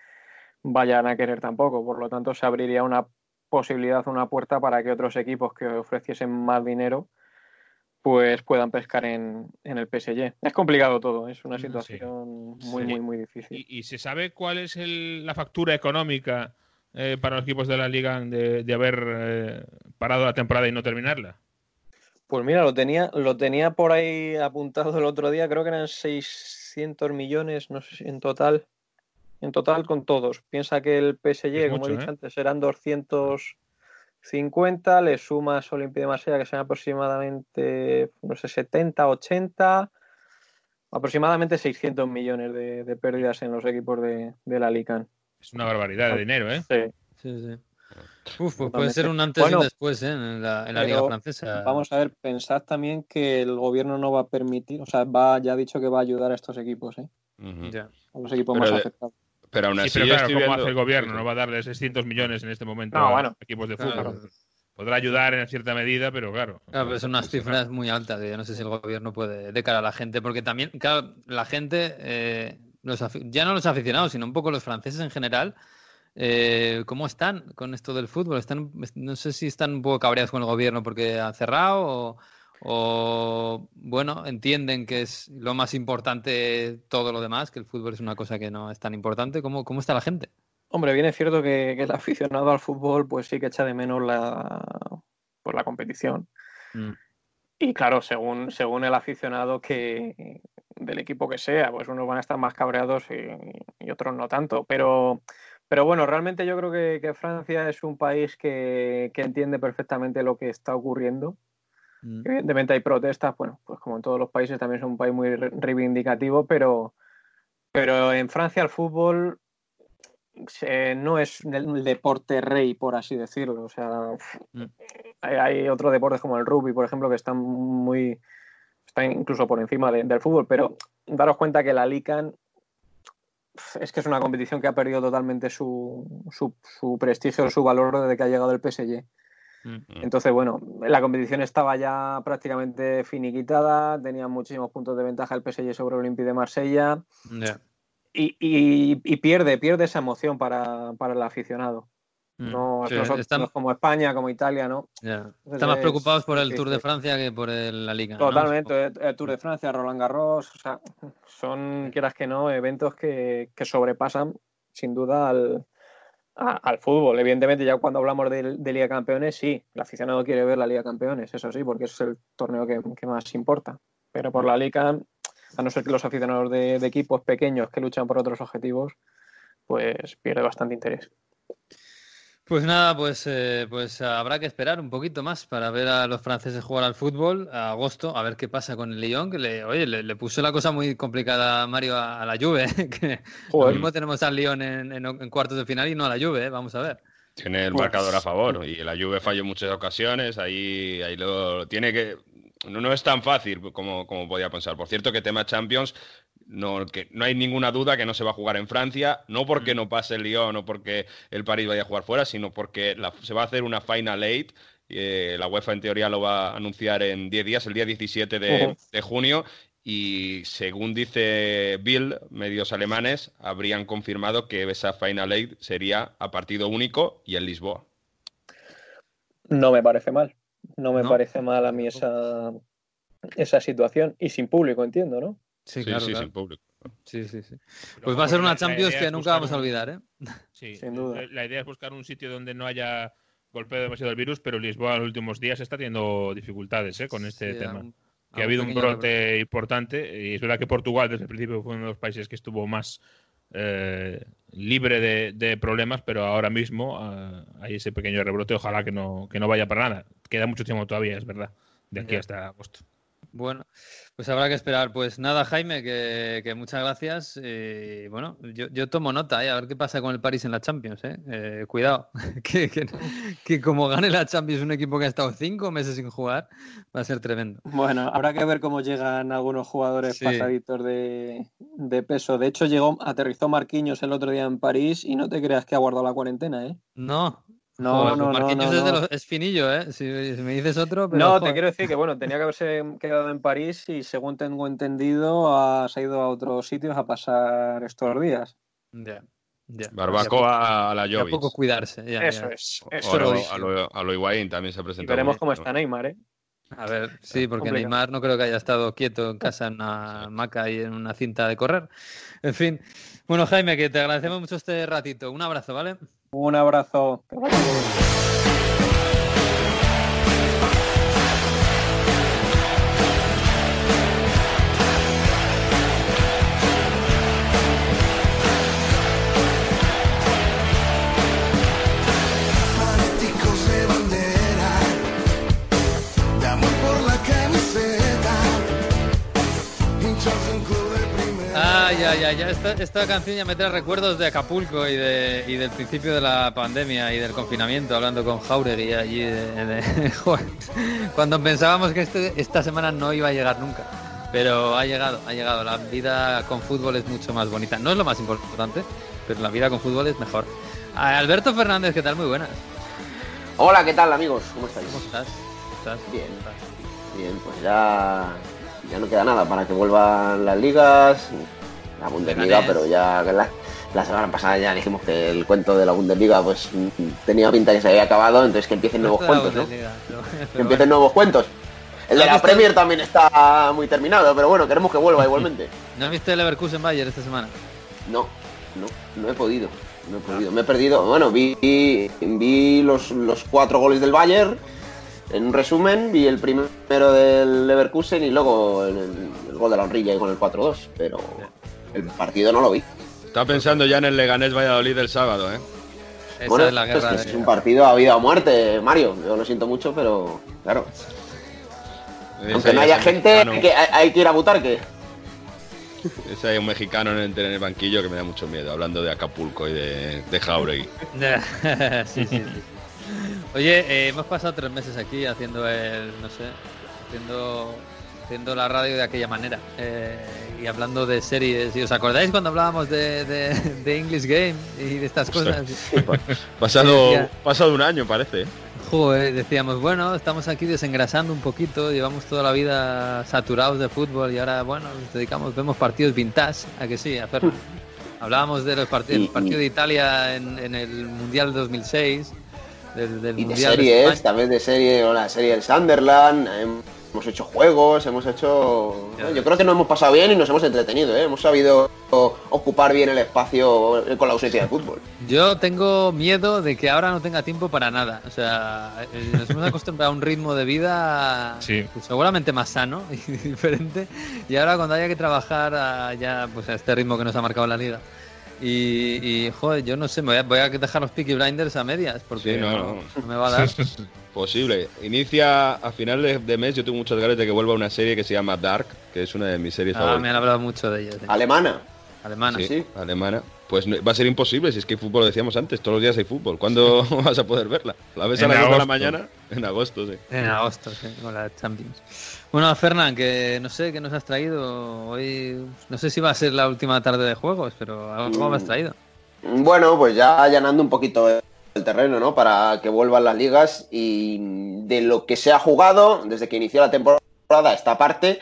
Speaker 7: vayan a querer tampoco. Por lo tanto, se abriría una posibilidad, una puerta para que otros equipos que ofreciesen más dinero pues puedan pescar en, en el PSG. Es complicado todo, es una situación muy, muy, muy difícil.
Speaker 4: ¿Y, se sabe cuál es la factura económica eh, para los equipos de la liga de, haber eh, parado la temporada y no terminarla?
Speaker 7: Pues mira, lo tenía, lo tenía por ahí apuntado el otro día, creo que eran 600 millones, no sé si en total. En total con todos. Piensa que el PSG, como he dicho ¿eh? antes, eran 200 50, le sumas Olimpia de Marsella, que son aproximadamente, no sé, 70, 80, aproximadamente 600 millones de, pérdidas en los equipos de, la Lican.
Speaker 4: Es una barbaridad de dinero, ¿eh?
Speaker 7: Sí.
Speaker 2: sí, sí. Uf, pues puede ser un antes y un después ¿eh? en la, Liga Francesa.
Speaker 7: Vamos a ver, pensad también que el gobierno no va a permitir, o sea, va, ya ha dicho que va a ayudar a estos equipos, ¿eh? A los equipos más afectados.
Speaker 4: Pero aún así, claro, ¿cómo hace el gobierno? No va a darle 600 millones en este momento a equipos de fútbol. Podrá ayudar en cierta medida, pero claro.
Speaker 2: Claro, pero son unas cifras muy altas. Yo no sé si el gobierno puede, de cara a la gente, porque también, claro, la gente, eh, ya no los aficionados, sino un poco los franceses en general, eh, ¿cómo están con esto del fútbol? Están, no sé si están un poco cabreados con el gobierno porque ha cerrado o o bueno, entienden que es lo más importante todo lo demás, que el fútbol es una cosa que no es tan importante. ¿Cómo, cómo está la gente?
Speaker 7: Hombre, bien es cierto que, el aficionado al fútbol pues sí que echa de menos la, pues, la competición. Mm. Y claro, según, según el aficionado que del equipo que sea, pues unos van a estar más cabreados y, otros no tanto. Pero, pero bueno, realmente yo creo que, que Francia es un país que, que entiende perfectamente lo que está ocurriendo Mm. Evidentemente hay protestas, bueno, pues como en todos los países también es un país muy reivindicativo, pero, pero en Francia el fútbol no es el, deporte rey, por así decirlo. O sea, mm. hay, otros deportes como el rugby, por ejemplo, que están muy. Están incluso por encima del fútbol, pero daros cuenta que la Lican es que es una competición que ha perdido totalmente su, su, su prestigio, su valor desde que ha llegado el PSG. Mm. Entonces, bueno, la competición estaba ya prácticamente finiquitada, tenía muchísimos puntos de ventaja el PSG sobre el Olympique de Marsella y, pierde, pierde esa emoción para, el aficionado. Mm. No, es como España, como Italia, ¿no?
Speaker 2: Están más preocupados por el Tour de Francia que por la Liga.
Speaker 7: Totalmente, el Tour de Francia, Roland Garros, o sea, son, quieras que no, eventos que, que sobrepasan sin duda al, al fútbol. Evidentemente, ya cuando hablamos de, Liga Campeones, sí, el aficionado quiere ver la Liga Campeones, eso sí, porque es el torneo que, más importa. Pero por la Liga, a no ser que los aficionados de equipos pequeños que luchan por otros objetivos, pues pierde bastante interés.
Speaker 2: Pues nada, pues, eh, pues habrá que esperar un poquito más para ver a los franceses jugar al fútbol a agosto, a ver qué pasa con el Lyon, que le, oye, le, puso la cosa muy complicada Mario a, la Juve, que ahora mismo tenemos al Lyon en, cuartos de final y no a la Juve, ¿eh? vamos a ver.
Speaker 5: Tiene el marcador a favor y la Juve falló en muchas ocasiones, ahí, ahí lo tiene que no, no, es tan fácil como, como podía pensar. Por cierto, que tema Champions, no, que no hay ninguna duda que no se va a jugar en Francia, no porque mm. no pase el Lyon o porque el París vaya a jugar fuera, sino porque se va a hacer una Final Eight. Eh, la UEFA en teoría lo va a anunciar en 10 días, el día 17 de, junio, y según dice Bill, medios alemanes habrían confirmado que esa Final Eight sería a partido único y en Lisboa.
Speaker 7: No me parece mal, no me parece mal a mí esa, esa situación y sin público, entiendo, ¿no?
Speaker 2: Sí, claro, sí, sin público. Sí, sí, sí. Pues va a ser una Champions que nunca vamos a olvidar, ¿eh?
Speaker 4: Sí, sin duda. La idea es buscar un sitio donde no haya golpeado demasiado el virus, pero Lisboa en los últimos días está teniendo dificultades ¿eh? con este tema. que ha habido un brote importante y es verdad que Portugal desde el principio fue uno de los países que estuvo más eh, libre de, problemas, pero ahora mismo eh, hay ese pequeño rebrote. Ojalá que no, que no vaya para nada. Queda mucho tiempo todavía, es verdad, de aquí hasta agosto.
Speaker 2: Bueno, pues habrá que esperar. Pues nada, Jaime, que, muchas gracias. Y bueno, yo, tomo nota, ¿eh? a ver qué pasa con el París en la Champions. ¿eh? eh cuidado, que, como gane la Champions un equipo que ha estado cinco meses sin jugar, va a ser tremendo.
Speaker 7: Bueno, habrá que ver cómo llegan algunos jugadores pasaditos de, de, peso. De hecho, llegó, aterrizó Marquinhos el otro día en París y no te creas que ha guardado la cuarentena, ¿eh?
Speaker 2: No, no, no, no, es, finillo, ¿eh? Si, me dices otro. Pero,
Speaker 7: no, te quiero decir que bueno, tenía que haberse quedado en París y según tengo entendido, has ido a otros sitios a pasar estos días.
Speaker 2: Ya.
Speaker 5: Barbacoa a la Jovis.
Speaker 2: poco cuidarse.
Speaker 7: eso es.
Speaker 5: Eso a, lo, a, lo, también se ha presentado.
Speaker 7: veremos cómo está Neymar, ¿eh?
Speaker 2: A ver, sí, porque Neymar no creo que haya estado quieto en casa en una maca y en una cinta de correr. En fin. Bueno, Jaime, que te agradecemos mucho este ratito. Un abrazo, ¿vale?
Speaker 7: Un abrazo.
Speaker 2: Ya, ya, ya. Esta, canción ya me trae recuerdos de Acapulco y, de, y del principio de la pandemia y del confinamiento, hablando con Jauregui allí. De, cuando pensábamos que este, esta semana no iba a llegar nunca. Pero ha llegado, ha llegado. La vida con fútbol es mucho más bonita. No es lo más importante, pero la vida con fútbol es mejor. Alberto Fernández, ¿qué tal? Muy buenas.
Speaker 8: Hola, ¿qué tal amigos? ¿Cómo estáis?
Speaker 2: ¿Cómo estás?
Speaker 8: Bien. Bien, pues ya, ya no queda nada para que vuelvan las ligas, la Bundesliga, pero ya la, semana pasada ya dijimos que el cuento de la Bundesliga pues tenía pinta que se había acabado, entonces que empiecen nuevos cuentos, ¿no? que empiecen nuevos cuentos. El de la Premier también está muy terminado, pero bueno, queremos que vuelva igualmente.
Speaker 2: ¿No has visto el Leverkusen Bayern esta semana?
Speaker 8: No, no, no he podido. No he podido. Me he perdido. Bueno, vi, vi los, los cuatro goles del Bayern. En un resumen, vi el primero del Leverkusen y luego el, gol de la honrilla con el 4-2. Pero el partido no lo vi.
Speaker 5: Está pensando ya en el Leganés Valladolid del sábado, ¿eh?
Speaker 8: bueno, es, la guerra es, un partido a vida o muerte, Mario. Yo lo siento mucho, pero claro. Aunque no haya gente, que hay, que ir a Butarque.
Speaker 5: Es hay un mexicano en el, banquillo que me da mucho miedo, hablando de Acapulco y de, de Jauregui.
Speaker 2: sí, sí, sí. Oye, eh, hemos pasado tres meses aquí haciendo el, no sé, haciendo haciendo la radio de aquella manera eh, y hablando de series. ¿Y os acordáis cuando hablábamos de, de, English Game y de estas cosas?
Speaker 5: pasado, pasado un año, parece.
Speaker 2: Joder, decíamos, bueno, estamos aquí desengrasando un poquito, llevamos toda la vida saturados de fútbol y ahora, bueno, nos dedicamos, vemos partidos vintage, a que sí, a hacer. Hablábamos de los partidos, el partido de Italia en, el Mundial 2006. Del, del
Speaker 8: y de series, también de serie, o la serie del Sunderland. Em, hemos hecho juegos, hemos hecho... Yo creo que nos hemos pasado bien y nos hemos entretenido, ¿eh? hemos sabido ocupar bien el espacio con la ausencia de fútbol.
Speaker 2: Yo tengo miedo de que ahora no tenga tiempo para nada. O sea, eh, nos hemos acostumbrado a un ritmo de vida pues, seguramente más sano y diferente. Y ahora cuando haya que trabajar ya pues a este ritmo que nos ha marcado la liga. Y, joder, yo no sé, voy a, voy a dejar los Peaky Blinders a medias porque no, me va a dar.
Speaker 5: Posible. Inicia a final de, mes. Yo tengo muchas ganas de que vuelva una serie que se llama Dark, que es una de mis series
Speaker 2: ah, me han hablado mucho de ella.
Speaker 8: Alemana.
Speaker 2: Alemana.
Speaker 5: Sí, alemana. Pues va a ser imposible, si es que hay fútbol, lo decíamos antes, todos los días hay fútbol. ¿Cuándo vas a poder verla? ¿La ves a las 2 de la mañana? En agosto, sí.
Speaker 2: En agosto, sí, con la Champions. Bueno, Fernán, que no sé qué nos has traído hoy. No sé si va a ser la última tarde de juegos, pero algo me has traído.
Speaker 8: Bueno, pues ya allanando un poquito el terreno, ¿no? Para que vuelvan las ligas y de lo que se ha jugado desde que inició la temporada esta parte,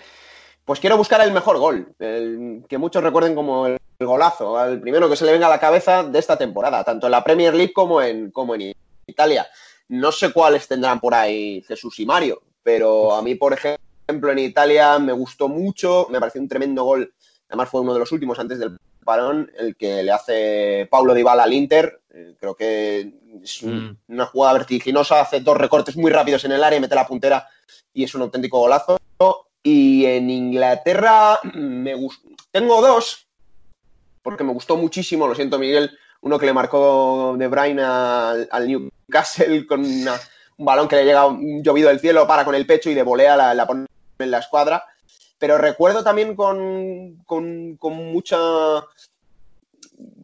Speaker 8: pues quiero buscar el mejor gol, el que muchos recuerden como el, golazo, el primero que se le venga a la cabeza de esta temporada, tanto en la Premier League como en, como en Italia. No sé cuáles tendrán por ahí Jesús y Mario, pero a mí, por ejemplo, en Italia me gustó mucho, me pareció un tremendo gol, además fue uno de los últimos antes del parón, el que le hace Paulo Dybala al Inter, eh, creo que es mm. una jugada vertiginosa, hace dos recortes muy rápidos en el área y mete la puntera y es un auténtico golazo. Y en Inglaterra me tengo dos, porque me gustó muchísimo, lo siento Miguel, uno que le marcó De Bruyne al, Newcastle con un balón que le llega un llovido del cielo, para con el pecho y de volea la, pone en la escuadra. Pero recuerdo también con, con, con mucha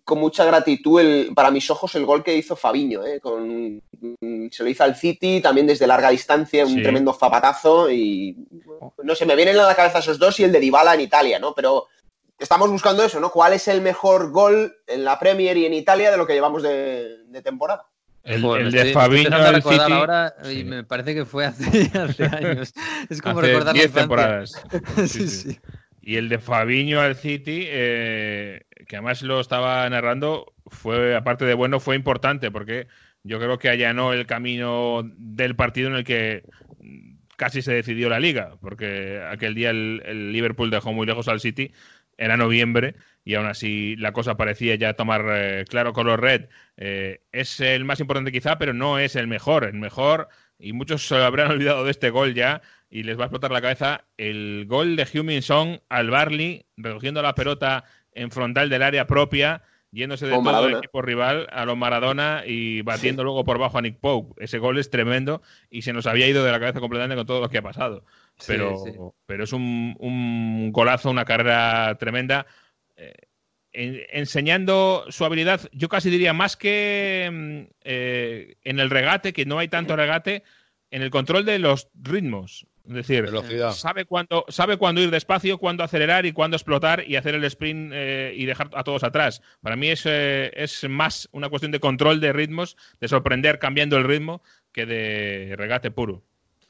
Speaker 8: con mucha gratitud el, para mis ojos el gol que hizo Fabiño. ¿eh? Con, se lo hizo al City también desde larga distancia, un
Speaker 4: Sí.
Speaker 8: tremendo zapatazo y no sé, me vienen a la cabeza esos dos y el de Dybala en Italia, ¿no? Pero estamos buscando eso, ¿no? ¿Cuál es el mejor gol en la Premier y en Italia de lo que llevamos de, de temporada?
Speaker 4: El,
Speaker 2: Joder,
Speaker 4: el
Speaker 2: me
Speaker 4: de Fabinho
Speaker 2: empezando a
Speaker 4: del
Speaker 2: recordar
Speaker 4: City.
Speaker 2: ahora y
Speaker 4: sí.
Speaker 2: me parece que fue hace, hace años. Es como
Speaker 4: hace
Speaker 2: recordar la
Speaker 4: 10
Speaker 2: infancia.
Speaker 4: temporadas.
Speaker 2: sí,
Speaker 4: Sí. Y el de Fabiño al City, eh, que además lo estaba narrando, fue, aparte de bueno, fue importante porque yo creo que allanó el camino del partido en el que casi se decidió la liga, porque aquel día el, el Liverpool dejó muy lejos al City, era noviembre y aún así la cosa parecía ya tomar eh, claro color red. Eh, es el más importante quizá, pero no es el mejor. El mejor, y muchos se habrán olvidado de este gol ya, y les va a explotar la cabeza, el gol de Heung-Min Son al Barley, recogiendo la pelota en frontal del área propia, yéndose de todo el equipo rival a los Maradona y batiendo luego por bajo a Nick Pope. Ese gol es tremendo y se nos había ido de la cabeza completamente con todo lo que ha pasado.
Speaker 2: Sí,
Speaker 4: Pero,
Speaker 2: sí.
Speaker 4: pero es un, un golazo, una carrera tremenda. Eh, en- enseñando su habilidad, yo casi diría más que mm, eh, en el regate, que no hay tanto regate, en el control de los ritmos. Es decir,
Speaker 5: Velocidad.
Speaker 4: sabe cuándo, sabe cuándo ir despacio, cuándo acelerar y cuándo explotar y hacer el sprint eh, y dejar a todos atrás. Para mí es, eh, es más una cuestión de control de ritmos, de sorprender cambiando el ritmo, que de regate puro.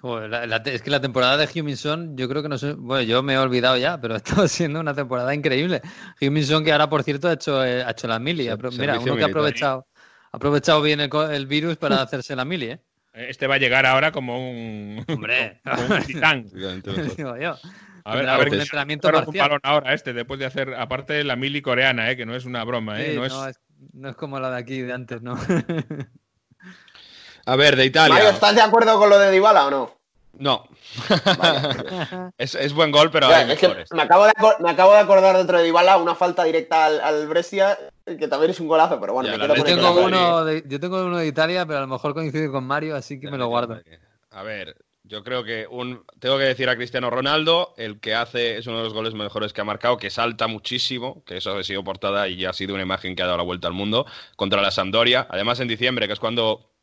Speaker 2: Joder, la- la te- es que la temporada de Heung-Min Son, yo creo que no sé, bueno, yo me he olvidado ya, pero ha estado siendo una temporada increíble. Heung-Min Son que ahora, por cierto, ha hecho, eh, ha hecho la mili. Apro- Mira, uno que ha aprovechado, ha aprovechado bien el, virus para hacerse la mili, ¿eh?
Speaker 4: Este va a llegar ahora como un,
Speaker 2: Hombre.
Speaker 4: como un titán.
Speaker 2: Digo yo.
Speaker 4: A ver, a ver,
Speaker 2: un
Speaker 4: que
Speaker 2: entrenamiento
Speaker 4: un balón ahora este, después de hacer, aparte la mili coreana, eh, que no es una broma, eh,
Speaker 2: Sí,
Speaker 4: no
Speaker 2: no,
Speaker 4: es,
Speaker 2: es, no es como la de aquí de antes, ¿no?
Speaker 5: A ver, de Italia.
Speaker 8: Mario, ¿estás de acuerdo con lo de Dybala o no?
Speaker 5: No. Es, es buen gol, pero hay
Speaker 8: es que
Speaker 5: mejores.
Speaker 8: me, acabo de, acor- me acabo de acordar dentro de Dybala una falta directa al, al Brescia, que también es un golazo, pero bueno,
Speaker 5: Ya,
Speaker 8: me
Speaker 2: Yo tengo, uno de, yo tengo uno de Italia, pero a lo mejor coincide con Mario, así que me lo guardo.
Speaker 5: A ver, yo creo que un, tengo que decir a Cristiano Ronaldo, el que hace es uno de los goles mejores que ha marcado, que salta muchísimo, que eso ha sido portada y ya ha sido una imagen que ha dado la vuelta al mundo, contra la Sampdoria. Además, en diciembre, que es cuando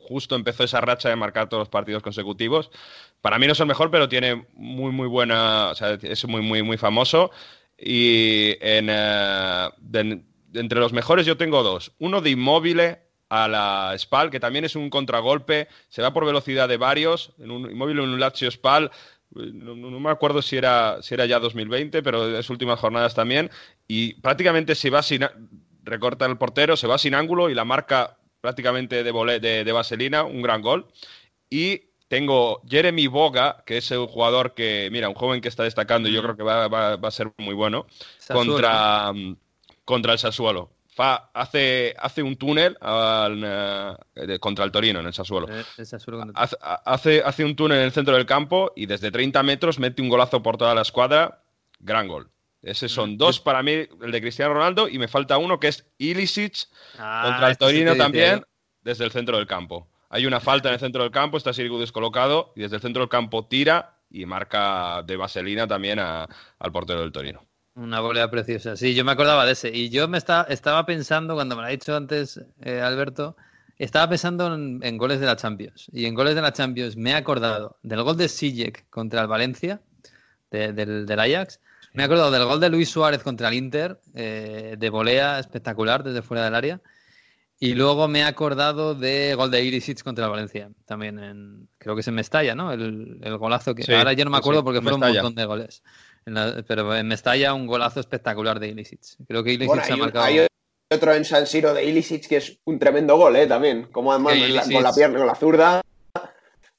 Speaker 5: justo empezó esa racha de marcar todos los partidos consecutivos. Para mí no es el mejor, pero tiene muy, muy buena, es muy, muy, muy famoso. Y en, eh, entre los mejores yo tengo dos. Uno de Inmóvil a la Spal, que también es un contragolpe, se va por velocidad de varios, en un Inmóvil en un Lazio Spal, no, me acuerdo si era, si era ya 2020, pero las últimas jornadas también, y prácticamente se va sin, recorta el portero, se va sin ángulo y la marca prácticamente de, vole- de, de vaselina, un gran gol. Y tengo Jeremy Boga, que es un jugador que, mira, un joven que está destacando y yo creo que va, va- va a ser muy bueno,
Speaker 2: Sassuolo,
Speaker 5: contra, contra el Sassuolo. Fa- hace, hace un túnel al, de- contra el Torino en el Sassuolo.
Speaker 2: Eh,
Speaker 5: Hace, hace, hace un túnel en el centro del campo y desde 30 metros mete un golazo por toda la escuadra. Gran gol. Esos
Speaker 2: Mm,
Speaker 5: son dos para mí, el de Cristiano Ronaldo, y me falta uno que es Ilicic
Speaker 2: Ah,
Speaker 5: contra el
Speaker 2: este sí
Speaker 5: Torino también,
Speaker 2: yo.
Speaker 5: desde el centro del campo. Hay una falta en el centro del campo, está Sirigu descolocado, y desde el centro del campo tira y marca de vaselina también a- al portero del Torino.
Speaker 2: Una volea preciosa. Sí, yo me acordaba de ese. Y yo me está- estaba pensando, cuando me lo ha dicho antes eh, Alberto, estaba pensando en, en goles de la Champions. Y en goles de la Champions me he acordado del gol de Sijek contra el Valencia, de- del, del Ajax. Me he acordado del gol de Luis Suárez contra el Inter, eh, de volea espectacular desde fuera del área. Y luego me he acordado de gol de Irisic contra el Valencia, también en, creo que es en Mestalla, ¿no? El, el golazo que
Speaker 5: Sí,
Speaker 2: ahora ya no me acuerdo
Speaker 5: sí,
Speaker 2: porque fueron un montón de goles. En la- pero en Mestalla un golazo espectacular de Ilicic. Creo que Ilicic
Speaker 8: Bueno,
Speaker 2: se ha
Speaker 8: un-
Speaker 2: marcado.
Speaker 8: hay otro en San Siro de Ilicic que es un tremendo gol, ¿eh? También. Como además
Speaker 2: Sí,
Speaker 8: con la pierna, con la zurda.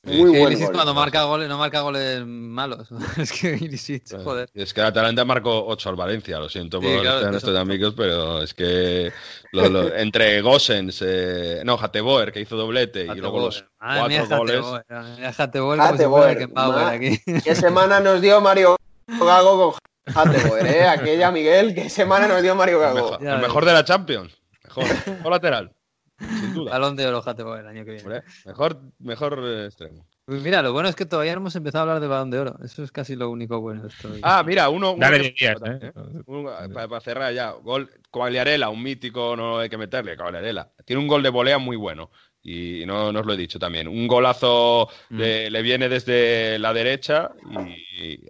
Speaker 8: Muy
Speaker 2: que
Speaker 8: buen
Speaker 2: Ilicic
Speaker 8: gol.
Speaker 2: cuando marca goles, no marca goles malos. es que Ilicic, joder.
Speaker 5: Es que el Atalanta marcó 8 al Valencia, lo siento por
Speaker 2: Sí,
Speaker 5: los
Speaker 2: claro,
Speaker 5: que
Speaker 2: es que
Speaker 5: nuestros amigos, pero es que lo- lo- entre Gosens, eh, no, Hateboer, que hizo doblete, y luego los
Speaker 2: mía,
Speaker 5: cuatro goles.
Speaker 2: Jateboer, mira, Jateboer como si
Speaker 8: Hateboer,
Speaker 2: fuera Beckenbauer
Speaker 8: ma-
Speaker 2: aquí.
Speaker 8: ¿Qué semana nos dio Mario Gago con Hateboer, eh? Aquella, Miguel, ¿qué semana nos dio Mario
Speaker 5: El
Speaker 8: Gago?
Speaker 5: mejor, el mejor de la Champions. Mejor. O lateral. Sin duda.
Speaker 2: Balón de oro Jateboer el año que viene.
Speaker 5: Hombre, mejor, mejor eh, extremo.
Speaker 2: Pues mira, lo bueno es que todavía no hemos empezado a hablar del balón de oro. Eso es casi lo único bueno de esto.
Speaker 5: Ah, mira, uno. uno
Speaker 4: Dale
Speaker 5: que-
Speaker 4: de días, ¿eh?
Speaker 5: un- para, para cerrar ya. Gol. Un mítico, no hay que meterle. Coagliarella. Tiene un gol de volea muy bueno. Y no, no os lo he dicho también. Un golazo
Speaker 2: Mm.
Speaker 5: le, le viene desde la derecha y, y,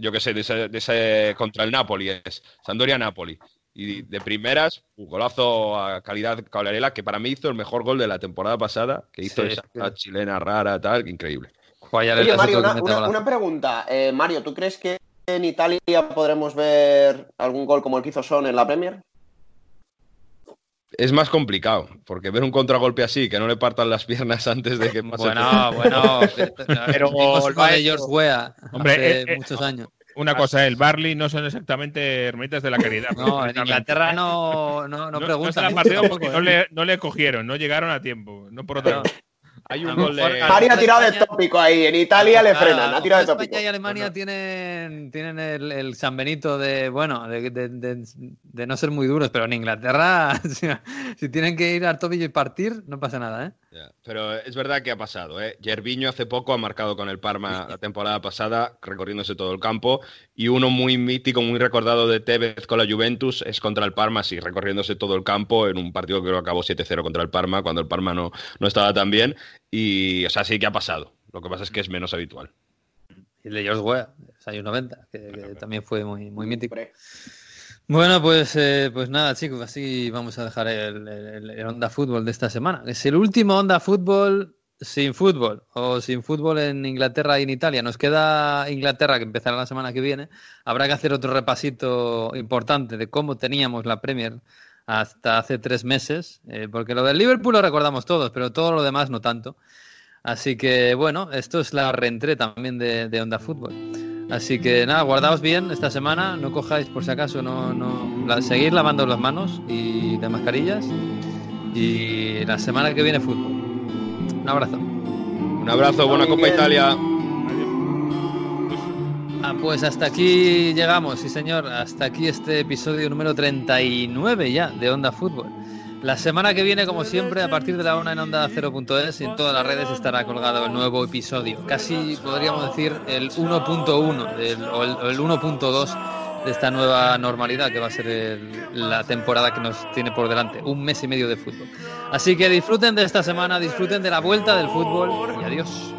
Speaker 5: yo qué sé, de ese, de ese- contra el Napoli es Sandoria-Napoli. Y de primeras, un golazo a calidad Coagliarella que para mí hizo el mejor gol de la temporada pasada, que hizo
Speaker 2: Sí,
Speaker 5: esa
Speaker 2: sí.
Speaker 5: chilena rara, tal, increíble.
Speaker 8: Oye, Mario, una, pregunta. Eh, Mario, ¿tú crees que en Italia podremos ver algún gol como el que hizo Son en la Premier?
Speaker 5: Es más complicado, porque ver un contragolpe así, que no le partan las piernas antes de que pase
Speaker 2: Bueno, bueno, pero,
Speaker 7: Pero ha
Speaker 2: de
Speaker 7: hecho.
Speaker 2: George Weah
Speaker 4: Hombre,
Speaker 2: hace
Speaker 4: eh, eh,
Speaker 2: muchos años.
Speaker 4: Una cosa, el Barley no son exactamente hermanitas de la caridad.
Speaker 2: No, en. Inglaterra no, no, no, preguntan.
Speaker 4: porque
Speaker 2: ¿eh?
Speaker 4: no le, no le cogieron, no llegaron a tiempo. No por otra
Speaker 2: No.
Speaker 4: cosa.
Speaker 5: Hay un gol de.
Speaker 8: Mario ha tirado de tópico ahí. En Italia le frenan, ha tirado de tópico.
Speaker 2: España y Alemania tienen, tienen el, el San Benito de, bueno, de, de- de- de no ser muy duros, pero en Inglaterra, si, si tienen que ir al tobillo y partir, no pasa nada, ¿eh?
Speaker 5: Ya, Pero es verdad que ha pasado, ¿eh? Gervinho hace poco ha marcado con el Parma la temporada pasada, recorriéndose todo el campo, y uno muy mítico, muy recordado de Tevez con la Juventus es contra el Parma, sí, recorriéndose todo el campo en un partido que creo acabó 7-0 contra el Parma, cuando el Parma no, no estaba tan bien, y, o sea, sí que ha pasado. Lo que pasa es que es menos habitual.
Speaker 2: Y el de George Weah, los años 90, que, que también fue muy, muy mítico.
Speaker 8: Hombre.
Speaker 2: Bueno, pues, eh, pues nada, chicos, así vamos a dejar el, Onda Fútbol de esta semana. Es el último Onda Fútbol sin fútbol o sin fútbol en Inglaterra y en Italia. Nos queda Inglaterra, que empezará la semana que viene. Habrá que hacer otro repasito importante de cómo teníamos la Premier hasta hace tres meses, eh, porque lo del Liverpool lo recordamos todos, pero todo lo demás no tanto. Así que bueno, esto es la reentré también de, de Onda Fútbol. Así que nada, guardaos bien esta semana, no cojáis por si acaso, no, no, la- seguid lavando las manos y de mascarillas. Y la semana que viene fútbol. Un abrazo.
Speaker 5: Un abrazo, buena
Speaker 8: Muy
Speaker 5: Copa
Speaker 8: bien.
Speaker 5: Italia.
Speaker 2: Ah, pues hasta aquí llegamos, sí señor, hasta aquí este episodio número 39 ya de Onda Fútbol. La semana que viene, como siempre, a partir de la una en Onda 0.es y en todas las redes estará colgado el nuevo episodio. Casi podríamos decir el 1.1 del- o el, o el 1.2 de esta nueva normalidad que va a ser el- la temporada que nos tiene por delante. Un mes y medio de fútbol. Así que disfruten de esta semana, disfruten de la vuelta del fútbol y adiós.